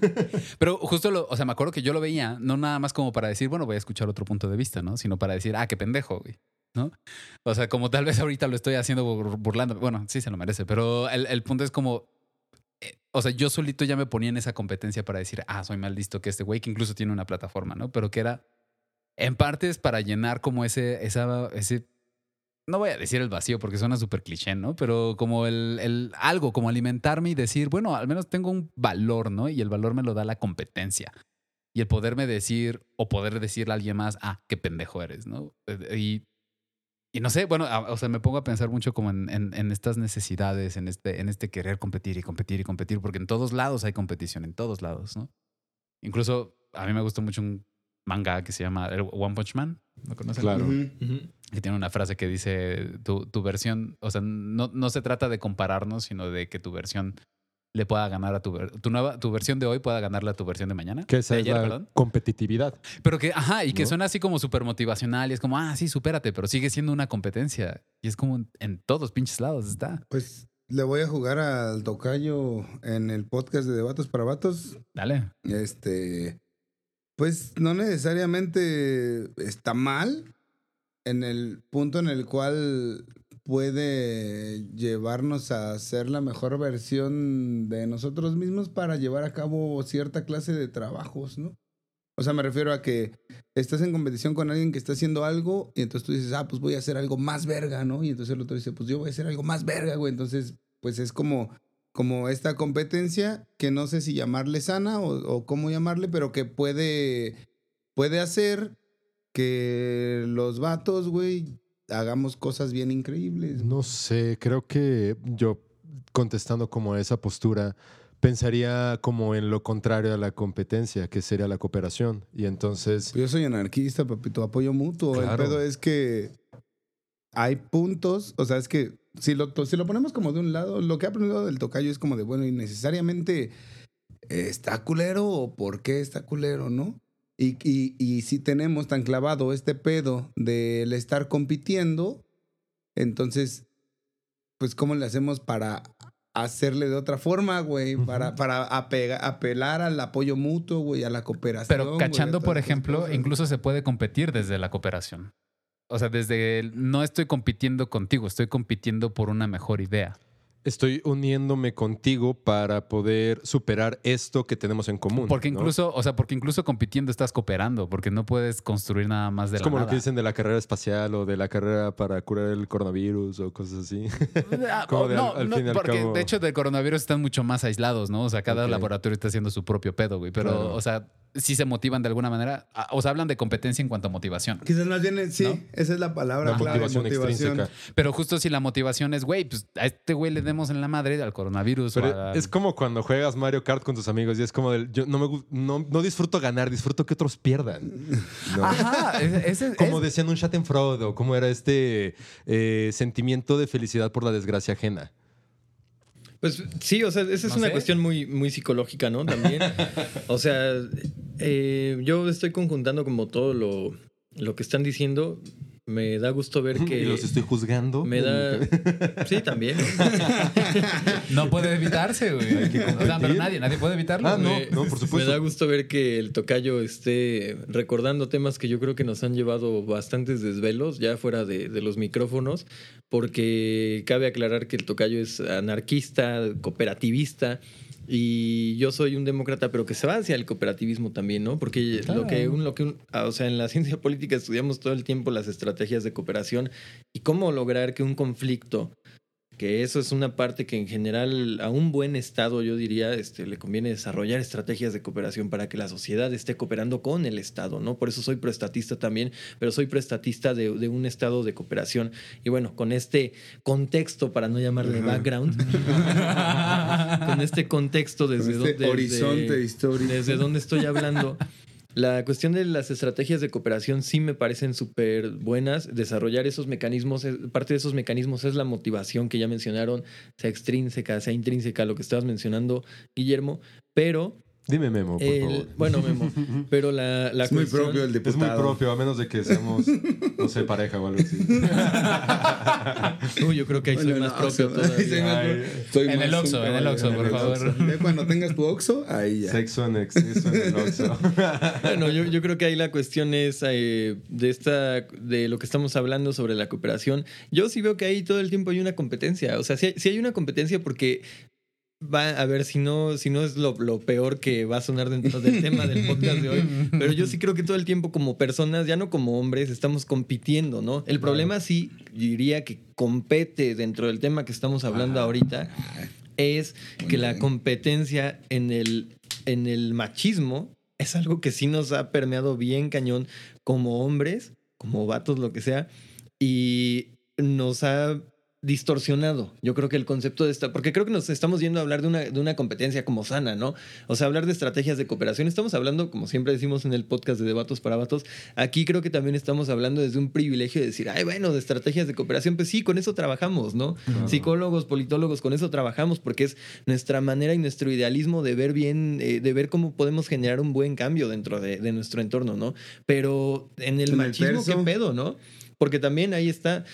(laughs) Pero justo lo, o sea, me acuerdo que yo lo veía, no nada más como para decir, bueno, voy a escuchar otro punto de vista, ¿no? Sino para decir, ah, qué pendejo, güey. ¿No? O sea, como tal vez ahorita lo estoy haciendo bur- burlando. Bueno, sí se lo merece, pero el, el punto es como. eh, O sea, yo solito ya me ponía en esa competencia para decir, ah, soy más listo que este güey, que incluso tiene una plataforma, ¿no? Pero que era en parte es para llenar como ese, esa, ese, no voy a decir el vacío porque suena súper cliché, ¿no? Pero como el, el algo, como alimentarme y decir, bueno, al menos tengo un valor, ¿no? Y el valor me lo da la competencia. Y el poderme decir o poder decirle a alguien más, ah, qué pendejo eres, ¿no? Eh, Y, y no sé, bueno, a- o sea, me pongo a pensar mucho como en, en- en estas necesidades, en este, en este querer competir y competir y competir, porque en todos lados hay competición, en todos lados, ¿no? Incluso a mí me gustó mucho un manga que se llama el One Punch Man. ¿Lo conocen? Claro. Que tiene una frase que dice tu, tu versión, o sea, no, no se trata de compararnos, sino de que tu versión le pueda ganar a tu, tu nueva, tu versión de hoy pueda ganarle a tu versión de mañana. Que esa de es ayer, la perdón. competitividad. Pero que, ajá, y que ¿No? suena así como súper motivacional y es como, ah, sí, supérate, pero sigue siendo una competencia. Y es como en, en todos pinches lados está. Pues le voy a jugar al tocayo en el podcast de Debatos para Vatos. Dale. Este, pues no necesariamente está mal en el punto en el cual puede llevarnos a ser la mejor versión de nosotros mismos para llevar a cabo cierta clase de trabajos, ¿no? O sea, me refiero a que estás en competición con alguien que está haciendo algo y entonces tú dices, ah, pues voy a hacer algo más verga, ¿no? Y entonces el otro dice, pues yo voy a hacer algo más verga, güey. Entonces, pues es como, como esta competencia que no sé si llamarle sana o, cómo llamarle, pero que puede, puede hacer que los vatos, güey, hagamos cosas bien increíbles. No sé, creo que yo contestando como a esa postura, pensaría como en lo contrario a la competencia, que sería la cooperación. Y entonces, Yo soy anarquista, papito, apoyo mutuo. Claro. El pedo es que hay puntos, o sea, es que si lo, si lo ponemos como de un lado, lo que he aprendido del tocayo es como de, bueno, y necesariamente está culero o por qué está culero, ¿no? Y, y, y si tenemos tan clavado este pedo del estar compitiendo, entonces, pues, ¿cómo le hacemos para hacerle de otra forma, güey? Para, para apega- apelar al apoyo mutuo, güey, a la cooperación. Pero cachando, por ejemplo, cosas. incluso se puede competir desde la cooperación. O sea, desde el, no estoy compitiendo contigo, estoy compitiendo por una mejor idea. Estoy uniéndome contigo para poder superar esto que tenemos en común. Porque ¿no? incluso, o sea, porque incluso compitiendo estás cooperando, porque no puedes construir nada más de Es la como lo que dicen de la carrera espacial o de la carrera para curar el coronavirus o cosas así. Ah, (laughs) Como de no, al- al no, fin porque cabo- de hecho del coronavirus están mucho más aislados, ¿no? O sea, cada laboratorio está haciendo su propio pedo, güey. Pero, Claro. o sea, sí se motivan de alguna manera. O sea, hablan de competencia en cuanto a motivación. Quizás más bien, sí, ¿No? esa es la palabra La clave, motivación, extrínseca. Pero justo si la motivación es, güey, pues a este güey le demos en la madre al coronavirus. o Pero a- es como cuando juegas Mario Kart con tus amigos y es como del, yo no, me, no, no disfruto ganar, disfruto que otros pierdan. ¿no? (laughs) Ajá, ese- ese- Como es- decían un Schadenfreude o como era este eh, sentimiento de felicidad por la desgracia ajena. Pues sí, o sea, esa es No una sé. cuestión muy, muy psicológica, ¿no? También. (laughs) o sea, eh, yo estoy conjuntando como todo lo, lo que están diciendo. Me da gusto ver (laughs) que. y los estoy juzgando. Me da. Sí, también. (laughs) no puede evitarse, güey. Hay que O sea, pero nadie, nadie puede evitarlo. Ah, no, no, por Me supuesto. da gusto ver que el tocayo esté recordando temas que yo creo que nos han llevado bastantes desvelos, ya fuera de, de los micrófonos, porque cabe aclarar que el tocayo es anarquista, cooperativista. Y yo soy un demócrata, pero que se va hacia el cooperativismo también, ¿no? Porque lo que un, lo que un- ah, o sea, en la (laughs) ciencia política estudiamos todo el tiempo las estrategias de cooperación y cómo lograr que un conflicto que eso es una parte que en general a un buen Estado, yo diría, este, le conviene desarrollar estrategias de cooperación para que la sociedad esté cooperando con el Estado, ¿no? Por eso soy prestatista también, pero soy prestatista de, de un Estado de cooperación. Y bueno, con este contexto, para no llamarle background, (laughs) con este contexto desde Con este donde... horizonte histórico. Desde donde estoy hablando, La cuestión de las estrategias de cooperación sí me parecen súper buenas. Desarrollar esos mecanismos, parte de esos mecanismos es la motivación que ya mencionaron, sea extrínseca, sea intrínseca, lo que estabas mencionando, Guillermo. Pero, Dime Memo, por el- favor. bueno, Memo, pero la, la es muy cuestión- propio el Es muy diputado. propio, a menos de que seamos, no sé, pareja o algo así. Uy, yo creo que ahí soy Bueno, más no, propio soy- todavía. soy más Ay. soy En más el Oxxo, en el Oxxo, por favor. Cuando tengas tu Oxxo, ahí ya. Sexo en exceso en el Oxxo. Bueno, yo, yo creo que ahí la cuestión es eh, de esta, de lo que estamos hablando sobre la cooperación. Yo sí veo que ahí todo el tiempo hay una competencia. O sea, sí hay, sí hay una competencia porque va a ver si no, si no es lo, lo peor que va a sonar dentro del tema del podcast de hoy. (laughs) Pero yo sí creo que todo el tiempo como personas, ya no como hombres, estamos compitiendo, ¿no? El problema sí, diría que compete dentro del tema que estamos hablando ahorita, es que la competencia en el, en el machismo es algo que sí nos ha permeado bien cañón como hombres, como vatos, lo que sea, y nos ha distorsionado. Yo creo que el concepto de esta, porque creo que nos estamos yendo a hablar de una, de una competencia como sana, ¿no? O sea, hablar de estrategias de cooperación. Estamos hablando, como siempre decimos en el podcast de Debatos para Vatos, aquí creo que también estamos hablando desde un privilegio de decir, ay, bueno, de estrategias de cooperación, pues sí, con eso trabajamos, ¿no? Psicólogos, politólogos, con eso trabajamos, porque es nuestra manera y nuestro idealismo de ver bien, eh, de ver cómo podemos generar un buen cambio dentro de, de nuestro entorno, ¿no? Pero en el En el machismo, ¿qué pedo, no? Porque también ahí está,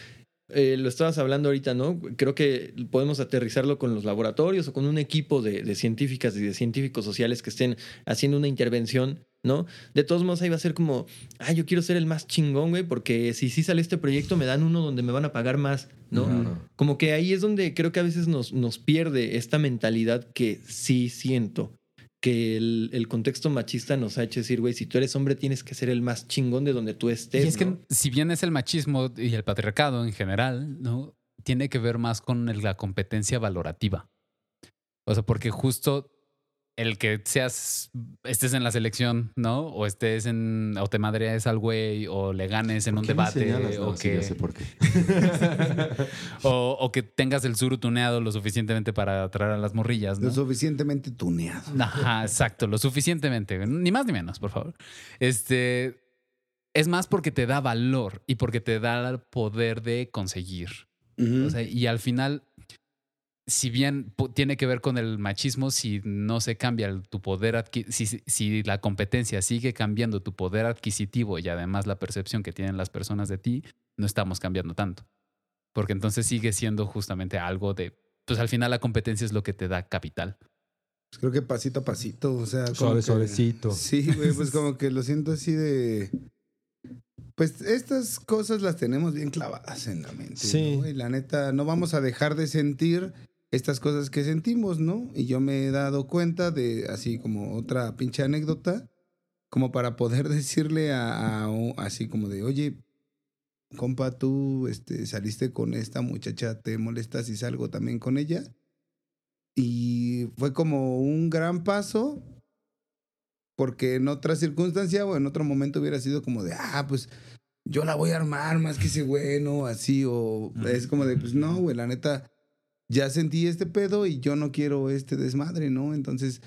eh, lo estabas hablando ahorita, ¿no? Creo que podemos aterrizarlo con los laboratorios o con un equipo de, de científicas y de científicos sociales que estén haciendo una intervención, ¿no? De todos modos, ahí va a ser como, ah, yo quiero ser el más chingón, güey, porque si sí sale este proyecto, me dan uno donde me van a pagar más, ¿no? Como que ahí es donde creo que a veces nos, nos pierde esta mentalidad que sí siento. Que el, el contexto machista nos ha hecho decir, güey, si tú eres hombre tienes que ser el más chingón de donde tú estés. Y es ¿no? que si bien es el machismo y el patriarcado en general, ¿no? Tiene que ver más con la competencia valorativa. O sea, porque justo el que seas, estés en la selección, ¿no? O estés en, o te madrees al güey, o le ganes en un ¿Por qué me debate? No, o, sí, que, sé por qué. (laughs) o, o que tengas el suru tuneado lo suficientemente para atraer a las morrillas, ¿no? Lo suficientemente tuneado. Ajá, exacto, lo suficientemente, ni más ni menos, por favor. Este es más porque te da valor y porque te da el poder de conseguir. O sea, y al final, si bien tiene que ver con el machismo, si no se cambia el- tu poder adqui- si, si- la competencia sigue cambiando tu poder adquisitivo y además la percepción que tienen las personas de ti, no estamos cambiando tanto. Porque entonces sigue siendo justamente algo de, pues al final la competencia es lo que te da capital. Pues creo que pasito a pasito, o sea, Suave, suavecito. Sí, güey, pues como que lo siento así de. Pues estas cosas las tenemos bien clavadas en la mente. Sí. ¿no? Y la neta, no vamos a dejar de sentir estas cosas que sentimos, ¿no? Y yo me he dado cuenta de, así como otra pinche anécdota, como para poder (laughs) decirle a, a así como de, oye, compa, tú este, saliste con esta muchacha, ¿te molestas si salgo también con ella? Y fue como un gran paso, porque en otra circunstancia o en otro momento hubiera sido como de, ah, pues yo la voy a armar más que ese güey, ¿no? Así, o es como de, pues no, güey, la neta, ya sentí este pedo y yo no quiero este desmadre, ¿no? Entonces,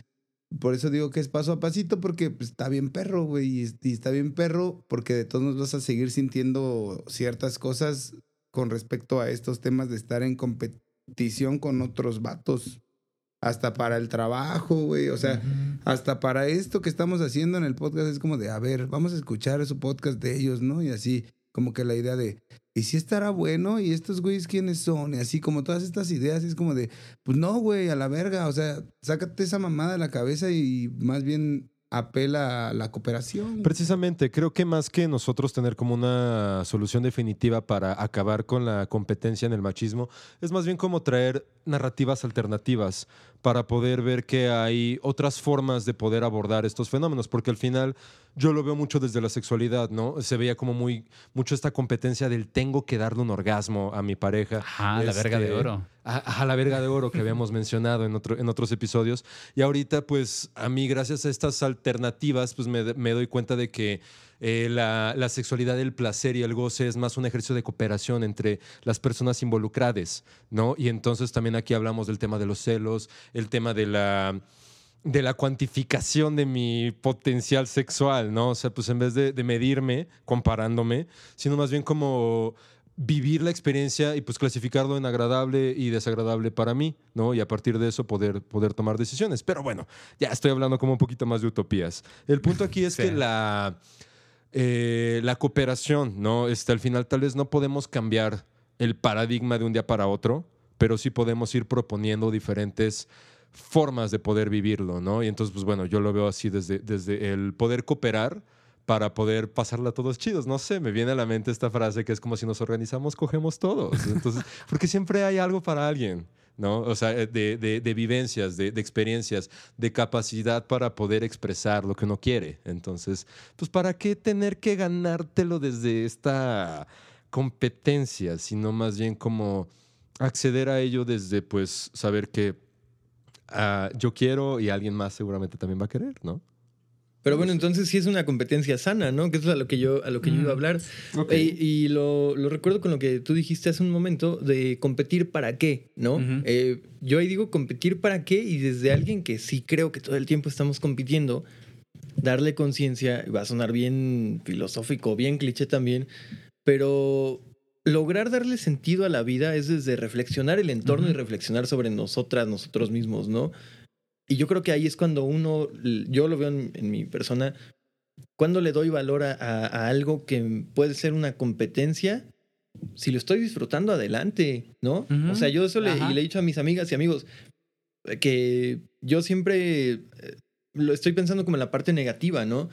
por eso digo que es paso a pasito, porque pues, está bien perro, güey, y, y está bien perro porque de todos nos vas a seguir sintiendo ciertas cosas con respecto a estos temas de estar en competición con otros vatos. Hasta para el trabajo, güey. O sea, hasta para esto que estamos haciendo en el podcast es como de, a ver, vamos a escuchar su podcast de ellos, ¿no? Y así, como que la idea de, ¿y si estará bueno? ¿Y estos güeyes quiénes son? Y así, como todas estas ideas, es como de, pues no, güey, a la verga. O sea, sácate esa mamada de la cabeza y más bien apela a la cooperación. Precisamente, creo que más que nosotros tener como una solución definitiva para acabar con la competencia en el machismo, es más bien como traer narrativas alternativas para poder ver que hay otras formas de poder abordar estos fenómenos, porque al final yo lo veo mucho desde la sexualidad, ¿no? Se veía como muy mucho esta competencia del tengo que darle un orgasmo a mi pareja. Ajá, la verga de Este, oro. A, a la verga de oro que habíamos mencionado en, otro, en otros episodios. Y ahorita, pues, a mí, gracias a estas alternativas, pues me, me doy cuenta de que eh, la, la sexualidad, el placer y el goce es más un ejercicio de cooperación entre las personas involucradas, ¿no? Y entonces también aquí hablamos del tema de los celos, el tema de la de la cuantificación de mi potencial sexual, ¿no? O sea, pues en vez de, de medirme comparándome, sino más bien como vivir la experiencia y pues clasificarlo en agradable y desagradable para mí, ¿no? Y a partir de eso poder, poder tomar decisiones. Pero bueno, ya estoy hablando como un poquito más de utopías. El punto aquí es (laughs) Sí. que la, eh, la cooperación, ¿no? Este, al final tal vez no podemos cambiar el paradigma de un día para otro, pero sí podemos ir proponiendo diferentes formas de poder vivirlo, ¿no? Y entonces, pues bueno, yo lo veo así desde, desde el poder cooperar para poder pasarla todos chidos. No sé, me viene a la mente esta frase que es como si nos organizamos, cogemos todos. Entonces, (laughs) porque siempre hay algo para alguien, ¿no? O sea, eh, de, de- de vivencias, de, de experiencias, de capacidad para poder expresar lo que uno quiere. Entonces, pues, ¿para qué tener que ganártelo desde esta competencia, sino más bien como acceder a ello desde, pues, saber que ah, yo quiero y alguien más seguramente también va a querer, ¿no? Pero bueno, entonces sí es una competencia sana, ¿no? Que eso es a lo que yo, a lo que yo iba a hablar. Ok. Y, y lo, lo recuerdo con lo que tú dijiste hace un momento de competir para qué, ¿no? Eh, yo ahí digo competir para qué y desde alguien que sí creo que todo el tiempo estamos compitiendo, darle conciencia, va a sonar bien filosófico, bien cliché también, pero lograr darle sentido a la vida es desde reflexionar el entorno y reflexionar sobre nosotras, nosotros mismos, ¿no? Y yo creo que ahí es cuando uno, yo lo veo en, en mi persona, cuando le doy valor a, a- a algo que puede ser una competencia, si lo estoy disfrutando, adelante, ¿no? Ujú. O sea, yo eso le, y le he dicho a mis amigas y amigos eh, que yo siempre eh, lo estoy pensando como en la parte negativa, ¿no?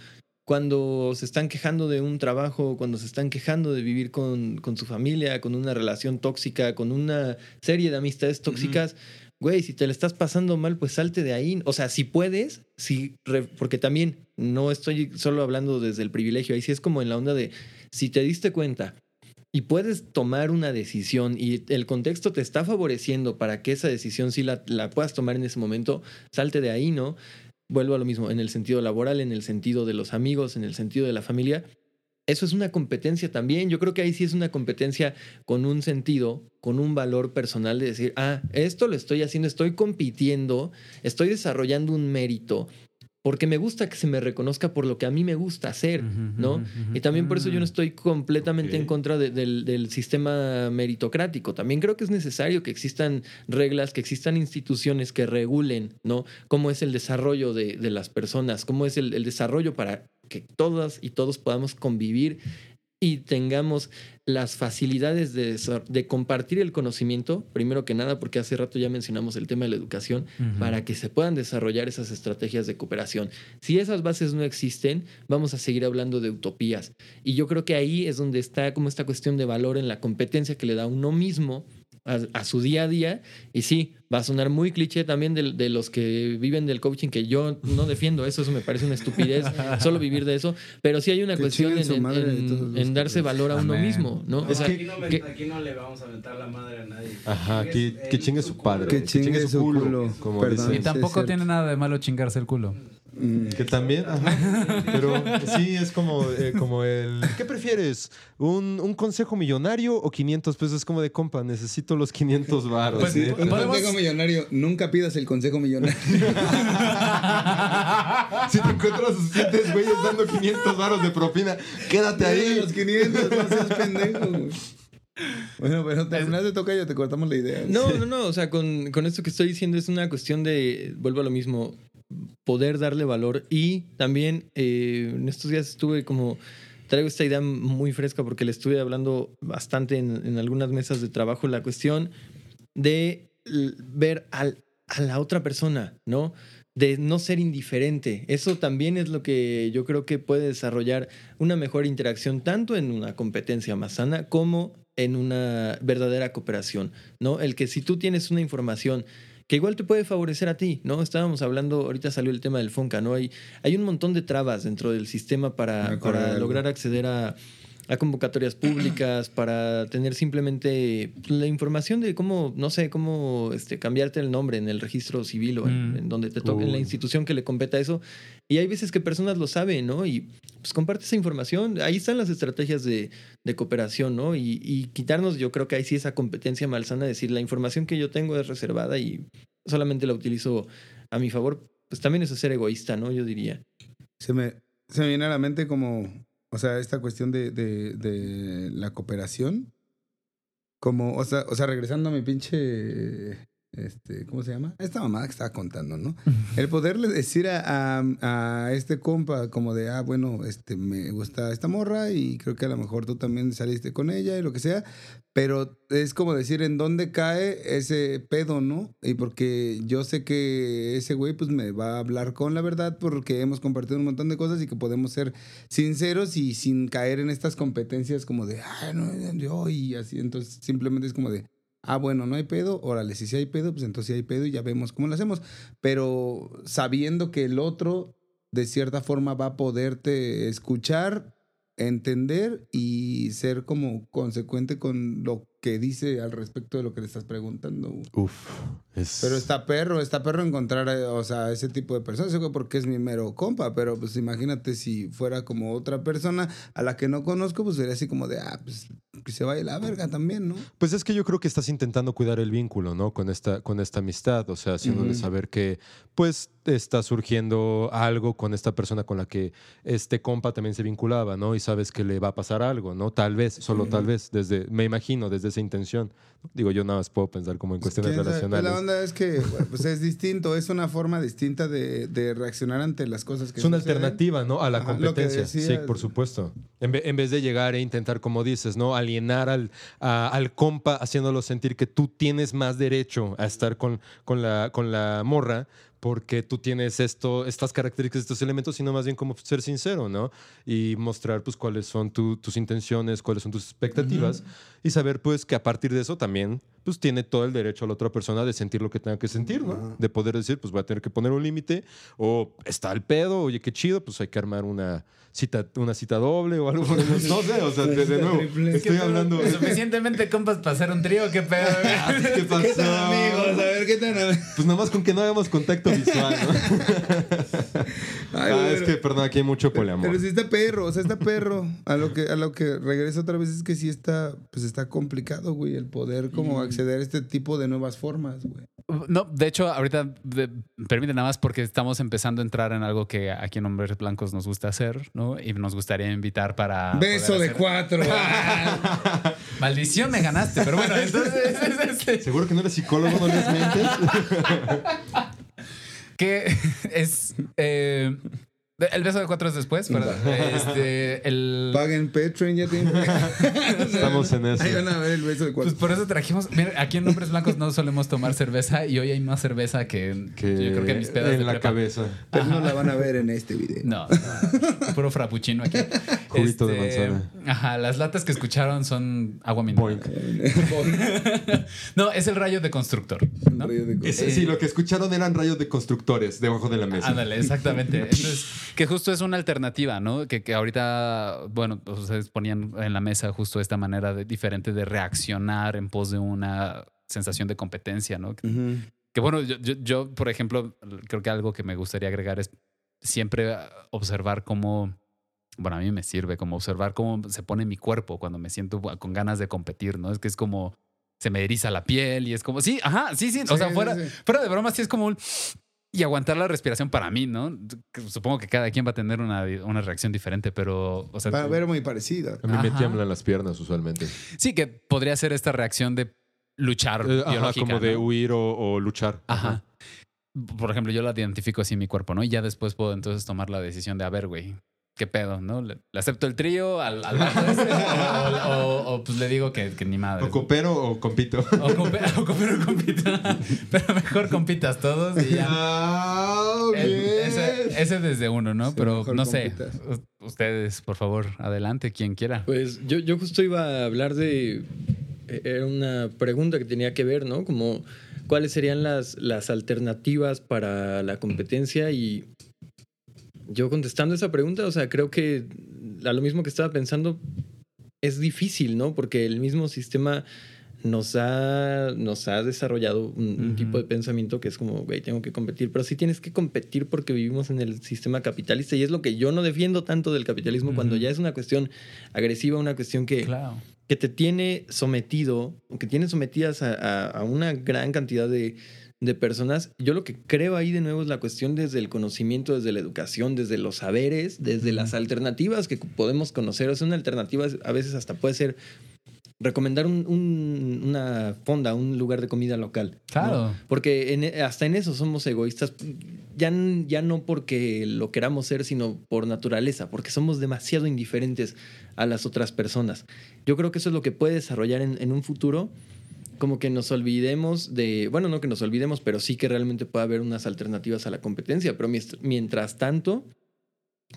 Cuando se están quejando de un trabajo, cuando se están quejando de vivir con, con su familia, con una relación tóxica, con una serie de amistades tóxicas, güey, si te la estás pasando mal, pues salte de ahí. O sea, si puedes, si porque también no estoy solo hablando desde el privilegio, ahí sí es como en la onda de, si te diste cuenta y puedes tomar una decisión y el contexto te está favoreciendo para que esa decisión sí la, la puedas tomar en ese momento, salte de ahí, ¿no? Vuelvo a lo mismo, en el sentido laboral, en el sentido de los amigos, en el sentido de la familia. Eso es una competencia también. Yo creo que ahí sí es una competencia con un sentido, con un valor personal de decir, ah, esto lo estoy haciendo, estoy compitiendo, estoy desarrollando un mérito, porque me gusta que se me reconozca por lo que a mí me gusta hacer, ¿no? Y también por eso yo no estoy completamente en contra de- del, del sistema meritocrático. También creo que es necesario que existan reglas, que existan instituciones que regulen, ¿no? Cómo es el desarrollo de, de las personas, cómo es el, el desarrollo para que todas y todos podamos convivir y tengamos las facilidades de, compartir el conocimiento, primero que nada, porque hace rato ya mencionamos el tema de la educación, para que se puedan desarrollar esas estrategias de cooperación. Si esas bases no existen, vamos a seguir hablando de utopías. Y yo creo que ahí es donde está como esta cuestión de valor en la competencia que le da uno mismo a, a su día a día. Y sí, va a sonar muy cliché también de, de los que viven del coaching, que yo no defiendo eso, eso me parece una estupidez, (laughs) solo vivir de eso. Pero sí hay una Que cuestión en, darse valor a uno Amén. mismo, ¿no? No, O sea, aquí, no me- que- aquí no le vamos a aventar la madre a nadie. Ajá, que, Chingue que él chingue su padre. Que chingue su culo. como Perdón. Y tampoco tiene nada de malo chingarse el culo. Mm. Que también, ajá. (laughs) Pero sí, es como, eh, como el... ¿Qué prefieres? ¿Un, ¿Un consejo millonario o 500 pesos? Es como de, compa, necesito los 500 baros. Pues, ¿sí? Un Podemos- consejo millonario. Nunca pidas el consejo millonario. (laughs) Si te encuentras suficientes güeyes dando 500 baros de propina, quédate Dale ahí. los 500, no seas pendejo, güey. Bueno, pero terminas de tocar y te cortamos la idea. No, no, no. O sea, con, con esto que estoy diciendo es una cuestión de, vuelvo a lo mismo, poder darle valor. Y también eh, en estos días estuve como, traigo esta idea muy fresca porque le estuve hablando bastante en, en algunas mesas de trabajo, la cuestión de ver al, a la otra persona, ¿no? De no ser indiferente. Eso también es lo que yo creo que puede desarrollar una mejor interacción tanto en una competencia más sana como en una verdadera cooperación, ¿no? El que si tú tienes una información que igual te puede favorecer a ti, ¿no? Estábamos hablando, ahorita salió el tema del FONCA, ¿no? Hay, hay un montón de trabas dentro del sistema para, para lograr acceder a, a convocatorias públicas, (clears throat) para tener simplemente la información de cómo, no sé, cómo este, cambiarte el nombre en el registro civil o en, Mm. en donde te toque, en la institución que le competa eso. Y hay veces que personas lo saben, ¿no? Y pues comparte esa información. Ahí están las estrategias de, de cooperación, ¿no? Y, y quitarnos, yo creo que ahí sí esa competencia malsana, decir, la información que yo tengo es reservada y solamente la utilizo a mi favor. pues también eso es ser egoísta, ¿no? Yo diría. Se me, se me viene a la mente como, o sea, esta cuestión de, de, la cooperación. Como, o sea, o sea, regresando a mi pinche, este, ¿cómo se llama? Esta mamada que estaba contando, ¿no? El poderle decir a, a, a este compa como de, ah, bueno, este, me gusta esta morra y creo que a lo mejor tú también saliste con ella y lo que sea, pero es como decir en dónde cae ese pedo, ¿no? Y porque yo sé que ese güey pues me va a hablar con la verdad porque hemos compartido un montón de cosas y que podemos ser sinceros y sin caer en estas competencias como de, ah, no, yo y así, entonces simplemente es como de, ah, bueno, no hay pedo, órale, si sí hay pedo, pues entonces sí hay pedo y ya vemos cómo lo hacemos, pero sabiendo que el otro de cierta forma va a poderte escuchar, entender y ser como consecuente con lo que dice al respecto de lo que le estás preguntando. Uf. Es... Pero está perro, está perro encontrar, eh, o sea, ese tipo de personas, porque es mi mero compa, pero pues imagínate si fuera como otra persona a la que no conozco, pues sería así como de, ah, pues que se vaya la verga también, ¿no? Pues es que yo creo que estás intentando cuidar el vínculo, ¿no? Con esta, con esta amistad, o sea, haciéndole saber que, pues, está surgiendo algo con esta persona con la que este compa también se vinculaba, ¿no? Y sabes que le va a pasar algo, ¿no? Tal vez, solo tal vez, desde, me imagino, desde esa intención. Digo, yo nada más puedo pensar como en cuestiones. Pues relacionales. la onda es que (laughs) pues es distinto, es una forma distinta de, de reaccionar ante las cosas que Es una suceden. alternativa, ¿no? A la Ajá, competencia. Sí, por supuesto. En, ve- en vez de llegar e intentar, como dices, ¿no? Alienar al, a- al compa haciéndolo sentir que tú tienes más derecho a estar con, con, la, con la morra porque tú tienes esto, estas características, estos elementos, sino más bien como ser sincero, ¿no? Y mostrar, pues, cuáles son tu- tus intenciones, cuáles son tus expectativas y saber, pues, que a partir de eso también, pues, tiene todo el derecho a la otra persona de sentir lo que tenga que sentir, ¿no? Ajá. De poder decir, pues, voy a tener que poner un límite o está el pedo, oye, qué chido, pues hay que armar una cita, una cita doble o algo. No sé, o sea, de, de nuevo, estoy hablando... Suficientemente compas para hacer un trío, qué pedo. (laughs) güey? ¿Qué pasó? ¿Qué tal amigos? A ver, ¿qué amigos? Pues nada más con que no hagamos contacto visual, ¿no? (laughs) Ay, Ah, es que, perdón, aquí hay mucho poliamor. Pero sí está perro, o sea, está perro. A lo que, a lo que regreso otra vez es que sí está, pues está complicado, güey, el poder como acceder a este tipo de nuevas formas, güey. No, de hecho, ahorita de- permite nada más porque estamos empezando a entrar en algo que aquí en Hombres Blancos nos gusta hacer, ¿no? Y nos gustaría invitar para. Beso de hacer- cuatro. (laughs) Maldición, me ganaste. Pero bueno, entonces. este, (laughs) ¿Seguro que no eres psicólogo, no les mientes? Que (laughs) es. eh, el beso de cuatro es después, pero (laughs) este, el, Paguen Patreon, ya tienen. (laughs) Estamos en eso. Ahí van a ver el beso de Pues cuatro. por eso trajimos. Mira, aquí en Hombres Blancos no solemos tomar cerveza y hoy hay más cerveza que, Que yo creo que en mis pedas en de la prepa. cabeza. Pero no la van a ver en este video. No, no, puro frappuccino aquí. Este, Juguito de manzana. Ajá, las latas que escucharon son agua mineral. (laughs) no, es el rayo de constructor. ¿no? Rollo de. Ese- sí, lo que escucharon eran rayos de constructores debajo de la mesa. Ándale, exactamente. (laughs) Entonces, que justo es una alternativa, ¿no? Que, que ahorita, bueno, pues ustedes ponían en la mesa justo esta manera de- diferente de reaccionar en pos de una sensación de competencia, ¿no? Que, que bueno, yo, yo, yo, por ejemplo, creo que algo que me gustaría agregar es siempre observar cómo, bueno, a mí me sirve como observar cómo se pone mi cuerpo cuando me siento con ganas de competir, ¿no? Es que es como se me eriza la piel y es como, sí, ajá, sí, sí, o Sí, sea, sí, fuera, sí. fuera de broma, sí es como un... Y aguantar la respiración para mí, ¿no? Supongo que cada quien va a tener una, una reacción diferente, pero, o sea, Va a ver muy parecida. A mí me Ajá. tiemblan las piernas usualmente. sí que podría ser esta reacción de luchar Eh, ajá, como de huir o, o luchar. Ajá. Por ejemplo, yo la identifico así en mi cuerpo, ¿no? Y ya después puedo entonces tomar la decisión de, a ver, güey, ¿qué pedo, no? ¿Le, le acepto el trío al, al vato ese? o, o- o, pues le digo que, que ni madre. O coopero o compito. O, compe- o coopero, compita. (laughs) Pero mejor compitas todos y ya. Ah, El- bien. ese, ese desde uno, ¿no? Sí, Pero no sé. compitas. Ustedes, por favor, adelante, quien quiera. Pues yo, yo justo iba a hablar de. eh, Era una pregunta que tenía que ver, ¿no? Como cuáles serían las, las alternativas para la competencia y yo contestando esa pregunta, o sea, creo que a lo mismo que estaba pensando, es difícil, ¿no? Porque el mismo sistema nos ha, nos ha desarrollado un, tipo de pensamiento que es como, güey, tengo que competir, pero sí tienes que competir porque vivimos en el sistema capitalista y es lo que yo no defiendo tanto del capitalismo cuando ya es una cuestión agresiva, una cuestión que, Claro. que te tiene sometido, que tiene sometidas a, a- a una gran cantidad de, de personas. Yo lo que creo ahí de nuevo es la cuestión desde el conocimiento, desde la educación, desde los saberes, desde las alternativas que podemos conocer. O sea, una alternativa a veces hasta puede ser recomendar un- un- una fonda, un lugar de comida local. ¿no? Claro. Porque en- e, hasta en eso somos egoístas, ya, ya no porque lo queramos ser, sino por naturaleza, porque somos demasiado indiferentes a las otras personas. Yo creo que eso es lo que puede desarrollar en, en un futuro, como que nos olvidemos de, bueno, no que nos olvidemos, pero sí que realmente pueda haber unas alternativas a la competencia. Pero mientras tanto,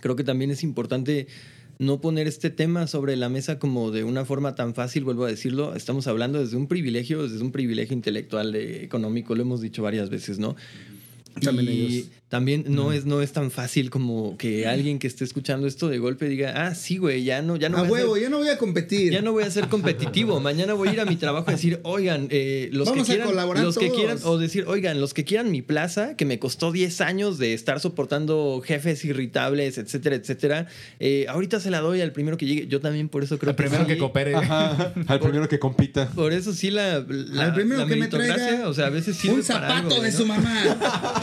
creo que también es importante no poner este tema sobre la mesa como de una forma tan fácil, vuelvo a decirlo, estamos hablando desde un privilegio, desde un privilegio intelectual, económico, lo hemos dicho varias veces, ¿no? También y ellos. también no, es, no es tan fácil como que alguien que esté escuchando esto de golpe diga, ah, sí, güey, ya no, ya no a voy a huevo, ser- ya no voy a competir. ya no voy a ser competitivo. (laughs) Mañana voy a ir a mi trabajo a decir, oigan, eh, los Vamos a que quieran, los que quieran, o decir, oigan, los que quieran mi plaza, que me costó 10 años de estar soportando jefes irritables, etcétera, etcétera. eh, ahorita se la doy al primero que llegue. Yo también por eso creo El primero sí- que coopere. Ajá, (laughs) al primero que compita. Por eso sí la, la, Al primero la que me traiga o sea, a veces sirve un para zapato algo, de ¿no? su mamá. (laughs)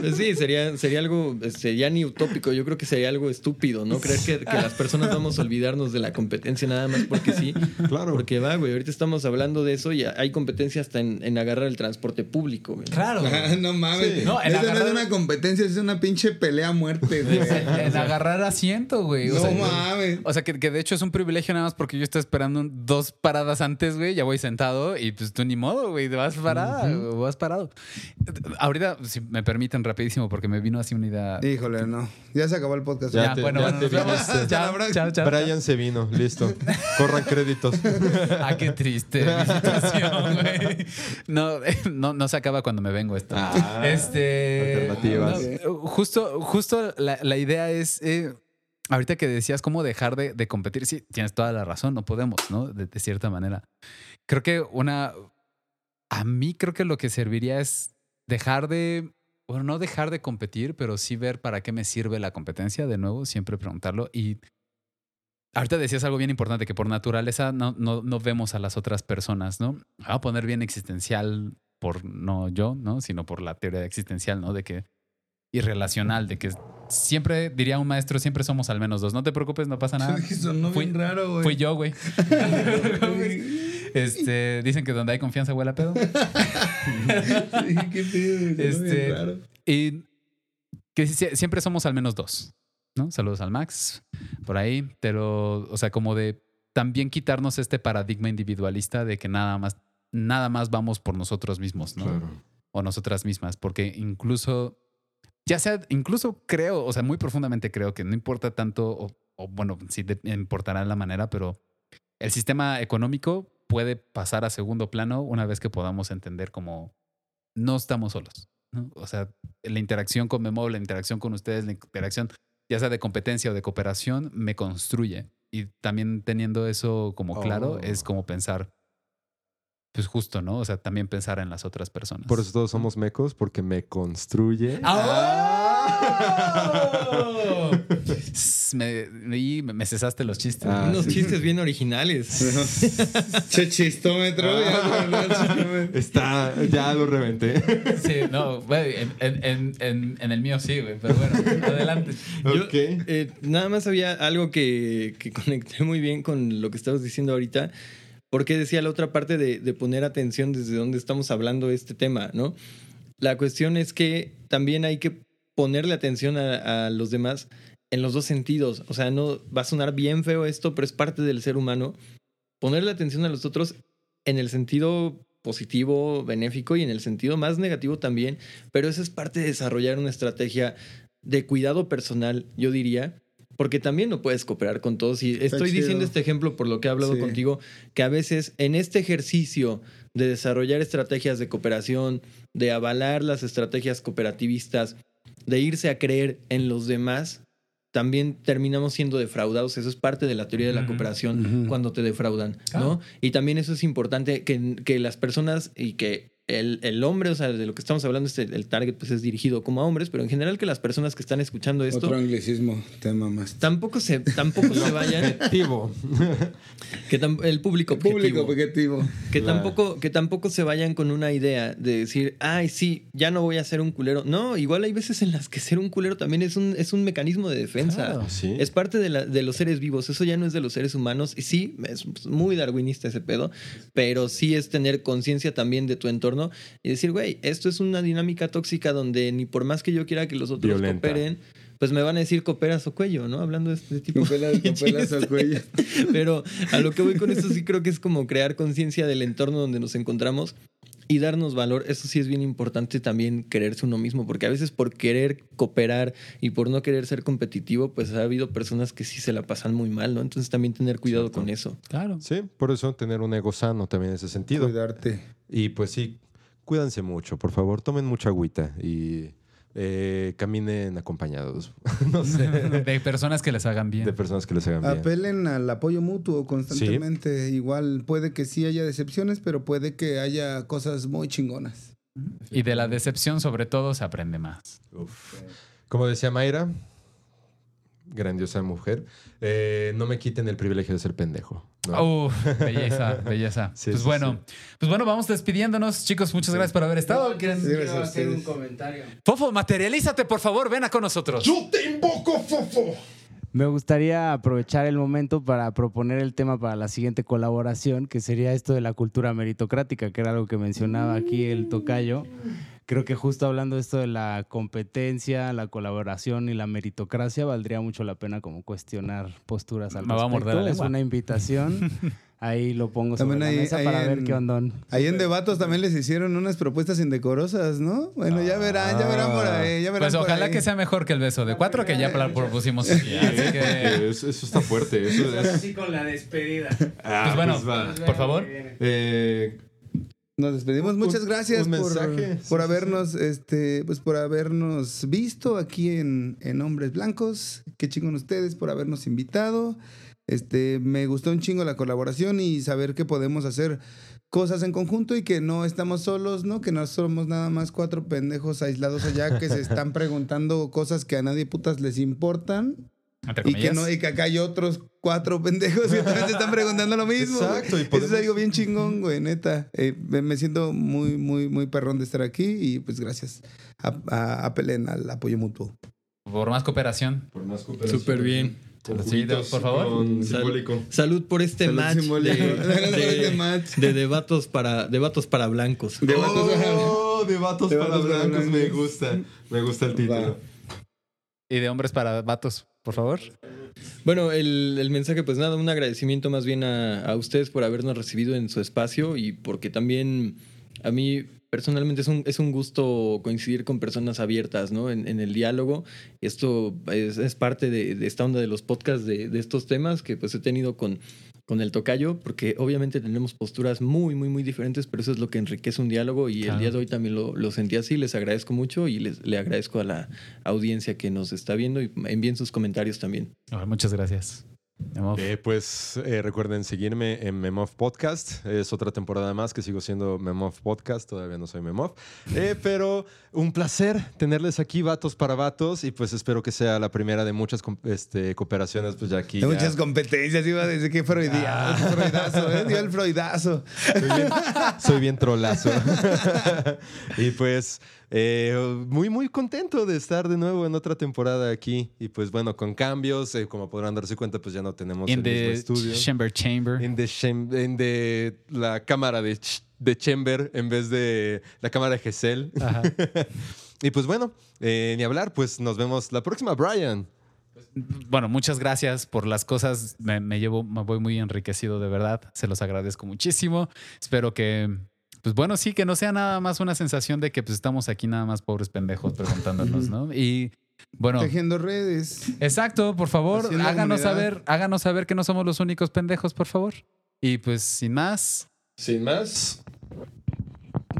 Pues sí, sería, sería algo, sería ni utópico, yo creo que sería algo estúpido, ¿no? Creer que, que las personas vamos a olvidarnos de la competencia nada más porque sí. Claro. Porque va, güey, ahorita estamos hablando de eso y hay competencia hasta en, en agarrar el transporte público, güey. Claro. Ah, (laughs) no mames. Sí. No, el Eso no agarrar- es una competencia, es una pinche pelea a muerte, güey. (laughs) En agarrar asiento, güey. O No sea, mames. O sea, que, que de hecho es un privilegio nada más porque yo estoy esperando dos paradas antes, güey. Ya voy sentado y pues tú ni modo, güey. Te vas parada, o vas parado. Ahorita, si me permiten rapidísimo, porque me vino así una idea. Híjole, no. Ya se acabó el podcast. Ya Ya, te- bueno, ya bueno, te nos vemos. Chao, chao, chao. Brian se vino, listo. Corran créditos. (laughs) Ah, qué triste (laughs) mi situación, güey. No, eh, no, no se acaba cuando me vengo esto. Ah, este. alternativas. no, justo, justo la, la idea es. eh, ahorita que decías cómo dejar de, de competir, sí, tienes toda la razón, no podemos, ¿no? De, de cierta manera. Creo que una. A mí creo que lo que serviría es dejar de. Bueno, no dejar de competir, pero sí ver para qué me sirve la competencia, de nuevo, siempre preguntarlo. Y ahorita decías algo bien importante, que por naturaleza no, no, no vemos a las otras personas, ¿no? Voy a poner bien existencial por no yo, ¿no? Sino por la teoría existencial, ¿no? De que irrelacional, de que siempre, diría un maestro, siempre somos al menos dos. No te preocupes, no pasa (laughs) nada. Sonó Fui- bien raro, güey. Fui yo, güey. (laughs) (laughs) este, dicen que donde hay confianza huele a pedo. (laughs) Sí, qué pedo, Este, raro. Y que sie- siempre somos al menos dos, ¿no? Saludos al Max, por ahí, pero, o sea, como de también quitarnos este paradigma individualista de que nada más, nada más vamos por nosotros mismos, ¿no? Claro. O nosotras mismas, porque incluso, ya sea, incluso creo, o sea, muy profundamente creo que no importa tanto, o, o bueno, sí de- importará la manera, pero el sistema económico puede pasar a segundo plano una vez que podamos entender como no estamos solos. ¿no? O sea, la interacción con Memo, la interacción con ustedes, la interacción ya sea de competencia o de cooperación, me construye. Y también teniendo eso como claro, Oh. es como pensar, pues justo, ¿no? O sea, también pensar en las otras personas. Por eso todos somos mecos, porque me construye. ¡Ah! Me, cesaste los chistes. Ah, Unos sí. chistes bien originales. (laughs) Che chistómetro. ya, no, no, chistómetro. Está, ya lo reventé. Sí, no, güey, en, en- en- en- en el mío sí, güey, pero bueno, adelante. Yo, ok. eh, nada más había algo que, que conecté muy bien con lo que estabas diciendo ahorita, porque decía la otra parte de, de poner atención desde donde estamos hablando de este tema, ¿no? La cuestión es que también hay que ponerle atención a, a los demás en los dos sentidos. O sea, no va a sonar bien feo esto, pero es parte del ser humano. Ponerle atención a los otros en el sentido positivo, benéfico y en el sentido más negativo también. Pero eso es parte de desarrollar una estrategia de cuidado personal, yo diría. Porque también no puedes cooperar con todos. Y estoy diciendo este ejemplo por lo que he hablado Sí. contigo, que a veces en este ejercicio de desarrollar estrategias de cooperación, de avalar las estrategias cooperativistas, de irse a creer en los demás, también terminamos siendo defraudados. Eso es parte de la teoría de la cooperación cuando te defraudan. ¿no? Y también eso es importante que, que las personas y que el, el hombre, o sea, de lo que estamos hablando, este, el target pues es dirigido como a hombres, pero en general que las personas que están escuchando esto Otro anglicismo, tema más. tampoco se, tampoco se vayan, Objetivo. que tam- el público Público objetivo. objetivo. Que Claro. tampoco, que tampoco se vayan con una idea de decir, ay, sí, ya no voy a ser un culero. No, igual hay veces en las que ser un culero también es un, es un mecanismo de defensa. Claro. Sí. Es parte de, la- de los seres vivos. Eso ya no es de los seres humanos. Y sí, es muy darwinista ese pedo. Pero sí es tener conciencia también de tu entorno y decir, güey, esto es una dinámica tóxica donde ni por más que yo quiera que los otros Violenta. cooperen, pues me van a decir cooperas o cuello, ¿no? Hablando de este tipo Con pelas, con pelas al cuello. (laughs) pero a lo que voy con esto sí creo que es como crear conciencia del entorno donde nos encontramos y darnos valor. Eso sí es bien importante también quererse uno mismo, porque a veces por querer cooperar y por no querer ser competitivo, pues ha habido personas que sí se la pasan muy mal, ¿no? Entonces también tener cuidado Cierto. con eso. Claro. Sí, por eso tener un ego sano también en ese sentido. Cuidarte. Y pues sí, cuídense mucho, por favor, tomen mucha agüita y eh, caminen acompañados, (laughs) no sé, (laughs) De personas que les hagan bien. de personas que les hagan bien. Apelen al apoyo mutuo constantemente. Igual puede que sí haya decepciones, pero puede que haya cosas muy chingonas. Y de la decepción, sobre todo, se aprende más. Uf. Como decía Mayra, grandiosa mujer, eh, no me quiten el privilegio de ser pendejo. ¿No? Uf, (laughs) belleza, belleza. Sí, pues sí, bueno, pues bueno, vamos despidiéndonos, chicos. Muchas gracias por haber estado. ¿Quieren- Gracias Quiero hacer un comentario. Fofo, materialízate, por favor, ven a con nosotros. te invoco, Fofo! Me gustaría aprovechar el momento para proponer el tema para la siguiente colaboración, que sería esto de la cultura meritocrática, que era algo que mencionaba aquí el tocayo. Creo que justo hablando de esto de la competencia, la colaboración y la meritocracia, valdría mucho la pena como cuestionar posturas al Me va a morder la respecto. Es una invitación. (laughs) Ahí lo pongo sobre También la ahí- mesa ahí para en- ver qué ondón. Ahí en Debatos también les hicieron unas propuestas indecorosas, ¿no? Bueno, ya verán, ya verán por ahí. Ya verán Pues por ojalá ahí. que sea mejor que el beso de cuatro que ya propusimos aquí. Así que, Eso, eso está fuerte. Eso es- Así con la despedida. Ah, pues bueno, pues va. por favor. Eh, Nos despedimos. Muchas un- gracias un por, mensaje. Por sí, habernos, este, pues por habernos visto aquí en, en Hombres Blancos. Qué chingón ustedes por habernos invitado. Este, me gustó un chingo la colaboración y saber que podemos hacer cosas en conjunto y que no estamos solos, ¿no? Que no somos nada más cuatro pendejos aislados allá que se (laughs) están preguntando cosas que a nadie putas les importan y que, no, y que acá hay otros cuatro pendejos que también se están preguntando lo mismo. Exacto, y Eso podemos- es algo bien chingón, güey, neta. Eh, me siento muy, muy, muy perrón de estar aquí y pues gracias. A, a, apelen al apoyo mutuo. Por más cooperación. por más cooperación. Súper bien. Sí, por favor. Sal- simbólico. Salud por este Salud match de, simbólico. (laughs) Salud por de- este match. de debatos para debatos para blancos. Debatos Oh, debatos para Debatos para blancos. Me gusta. Me gusta el título. Y de hombres para vatos, por favor. Bueno, el, el mensaje, pues nada, un agradecimiento más bien a, a ustedes por habernos recibido en su espacio y porque también a mí personalmente es un, es un gusto coincidir con personas abiertas, ¿no? En, el diálogo. Esto es, es parte de, de esta onda de los podcasts de, de estos temas que pues he tenido con, con el tocayo, porque obviamente tenemos posturas muy, muy, muy diferentes, pero eso es lo que enriquece un diálogo y Claro. el día de hoy también lo, lo sentí así. Les agradezco mucho y les, le agradezco a la audiencia que nos está viendo y envíen sus comentarios también. Muchas gracias. Eh, pues eh, recuerden seguirme en Memov Podcast. Es otra temporada más que sigo siendo Memov Podcast. Todavía no soy Memov. Eh, (laughs) pero un placer tenerles aquí, vatos para vatos. Y pues espero que sea la primera de muchas este, cooperaciones. Pues ya aquí. Ya- muchas competencias, iba a decir que freudiazo, freudazo, ¿eh? Dio el (laughs) freudazo. Soy bien, soy bien trolazo. (laughs) y pues eh, muy, muy contento de estar de nuevo en otra temporada aquí. Y pues bueno, con cambios, eh, como podrán darse cuenta, pues ya no tenemos In el mismo the estudio. chamber chamber. En the, the- la cámara de, ch- de Chamber en vez de la cámara de Gesell. (laughs) Y pues bueno, eh, ni hablar, pues nos vemos la próxima, Brian. Bueno, muchas gracias por las cosas. Me, me llevo, me voy muy enriquecido de verdad. Se los agradezco muchísimo. Espero que, pues bueno, sí, que no sea nada más una sensación de que pues estamos aquí nada más pobres pendejos preguntándonos, ¿no? Y bueno, Tejiendo redes. exacto, por favor, Haciendo háganos comunidad. saber, háganos saber que no somos los únicos pendejos, por favor. Y pues sin más, Sin más.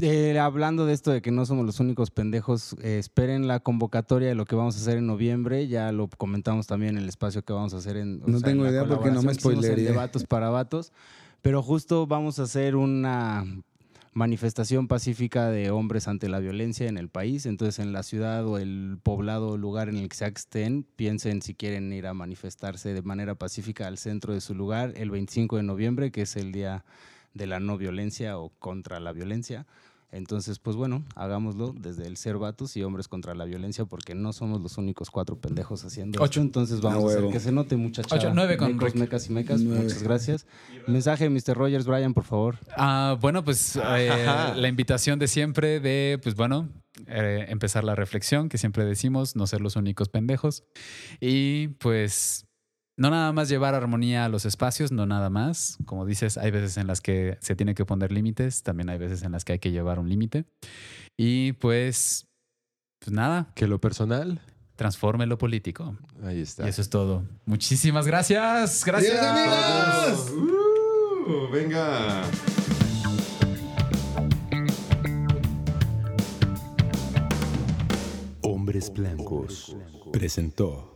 Eh, hablando de esto de que no somos los únicos pendejos, eh, esperen la convocatoria de lo que vamos a hacer en noviembre. Ya lo comentamos también en el espacio que vamos a hacer en. No sea, en tengo idea porque no me en spoilería. De vatos para vatos. Pero justo vamos a hacer una. Manifestación pacífica de hombres ante la violencia en el país. Entonces, en la ciudad o el poblado o lugar en el que que estén, piensen si quieren ir a manifestarse de manera pacífica al centro de su lugar el 25 de noviembre, que es el día de la no violencia o contra la violencia. Entonces, pues bueno, hagámoslo desde el ser vatos y hombres contra la violencia, porque no somos los únicos cuatro pendejos haciendo Ocho. esto. Entonces vamos A a hacer que se note, muchachos. Ocho, nueve con Rick. mecas y mecas. Nueve. Muchas gracias. Mensaje de Mr. Rogers, Brian, por favor. Ah, bueno, pues eh, (laughs) la invitación de siempre de, pues bueno, eh, empezar la reflexión, que siempre decimos, no ser los únicos pendejos. Y pues no nada más llevar armonía a los espacios, no nada más. Como dices, hay veces en las que se tiene que poner límites, también hay veces en las que hay que llevar un límite. Y pues, pues nada, Que lo personal, transforme lo político. ahí está. Y eso es todo. Muchísimas gracias. Gracias. ¡Adiós, amigos! Uh, venga. Hombres Blancos presentó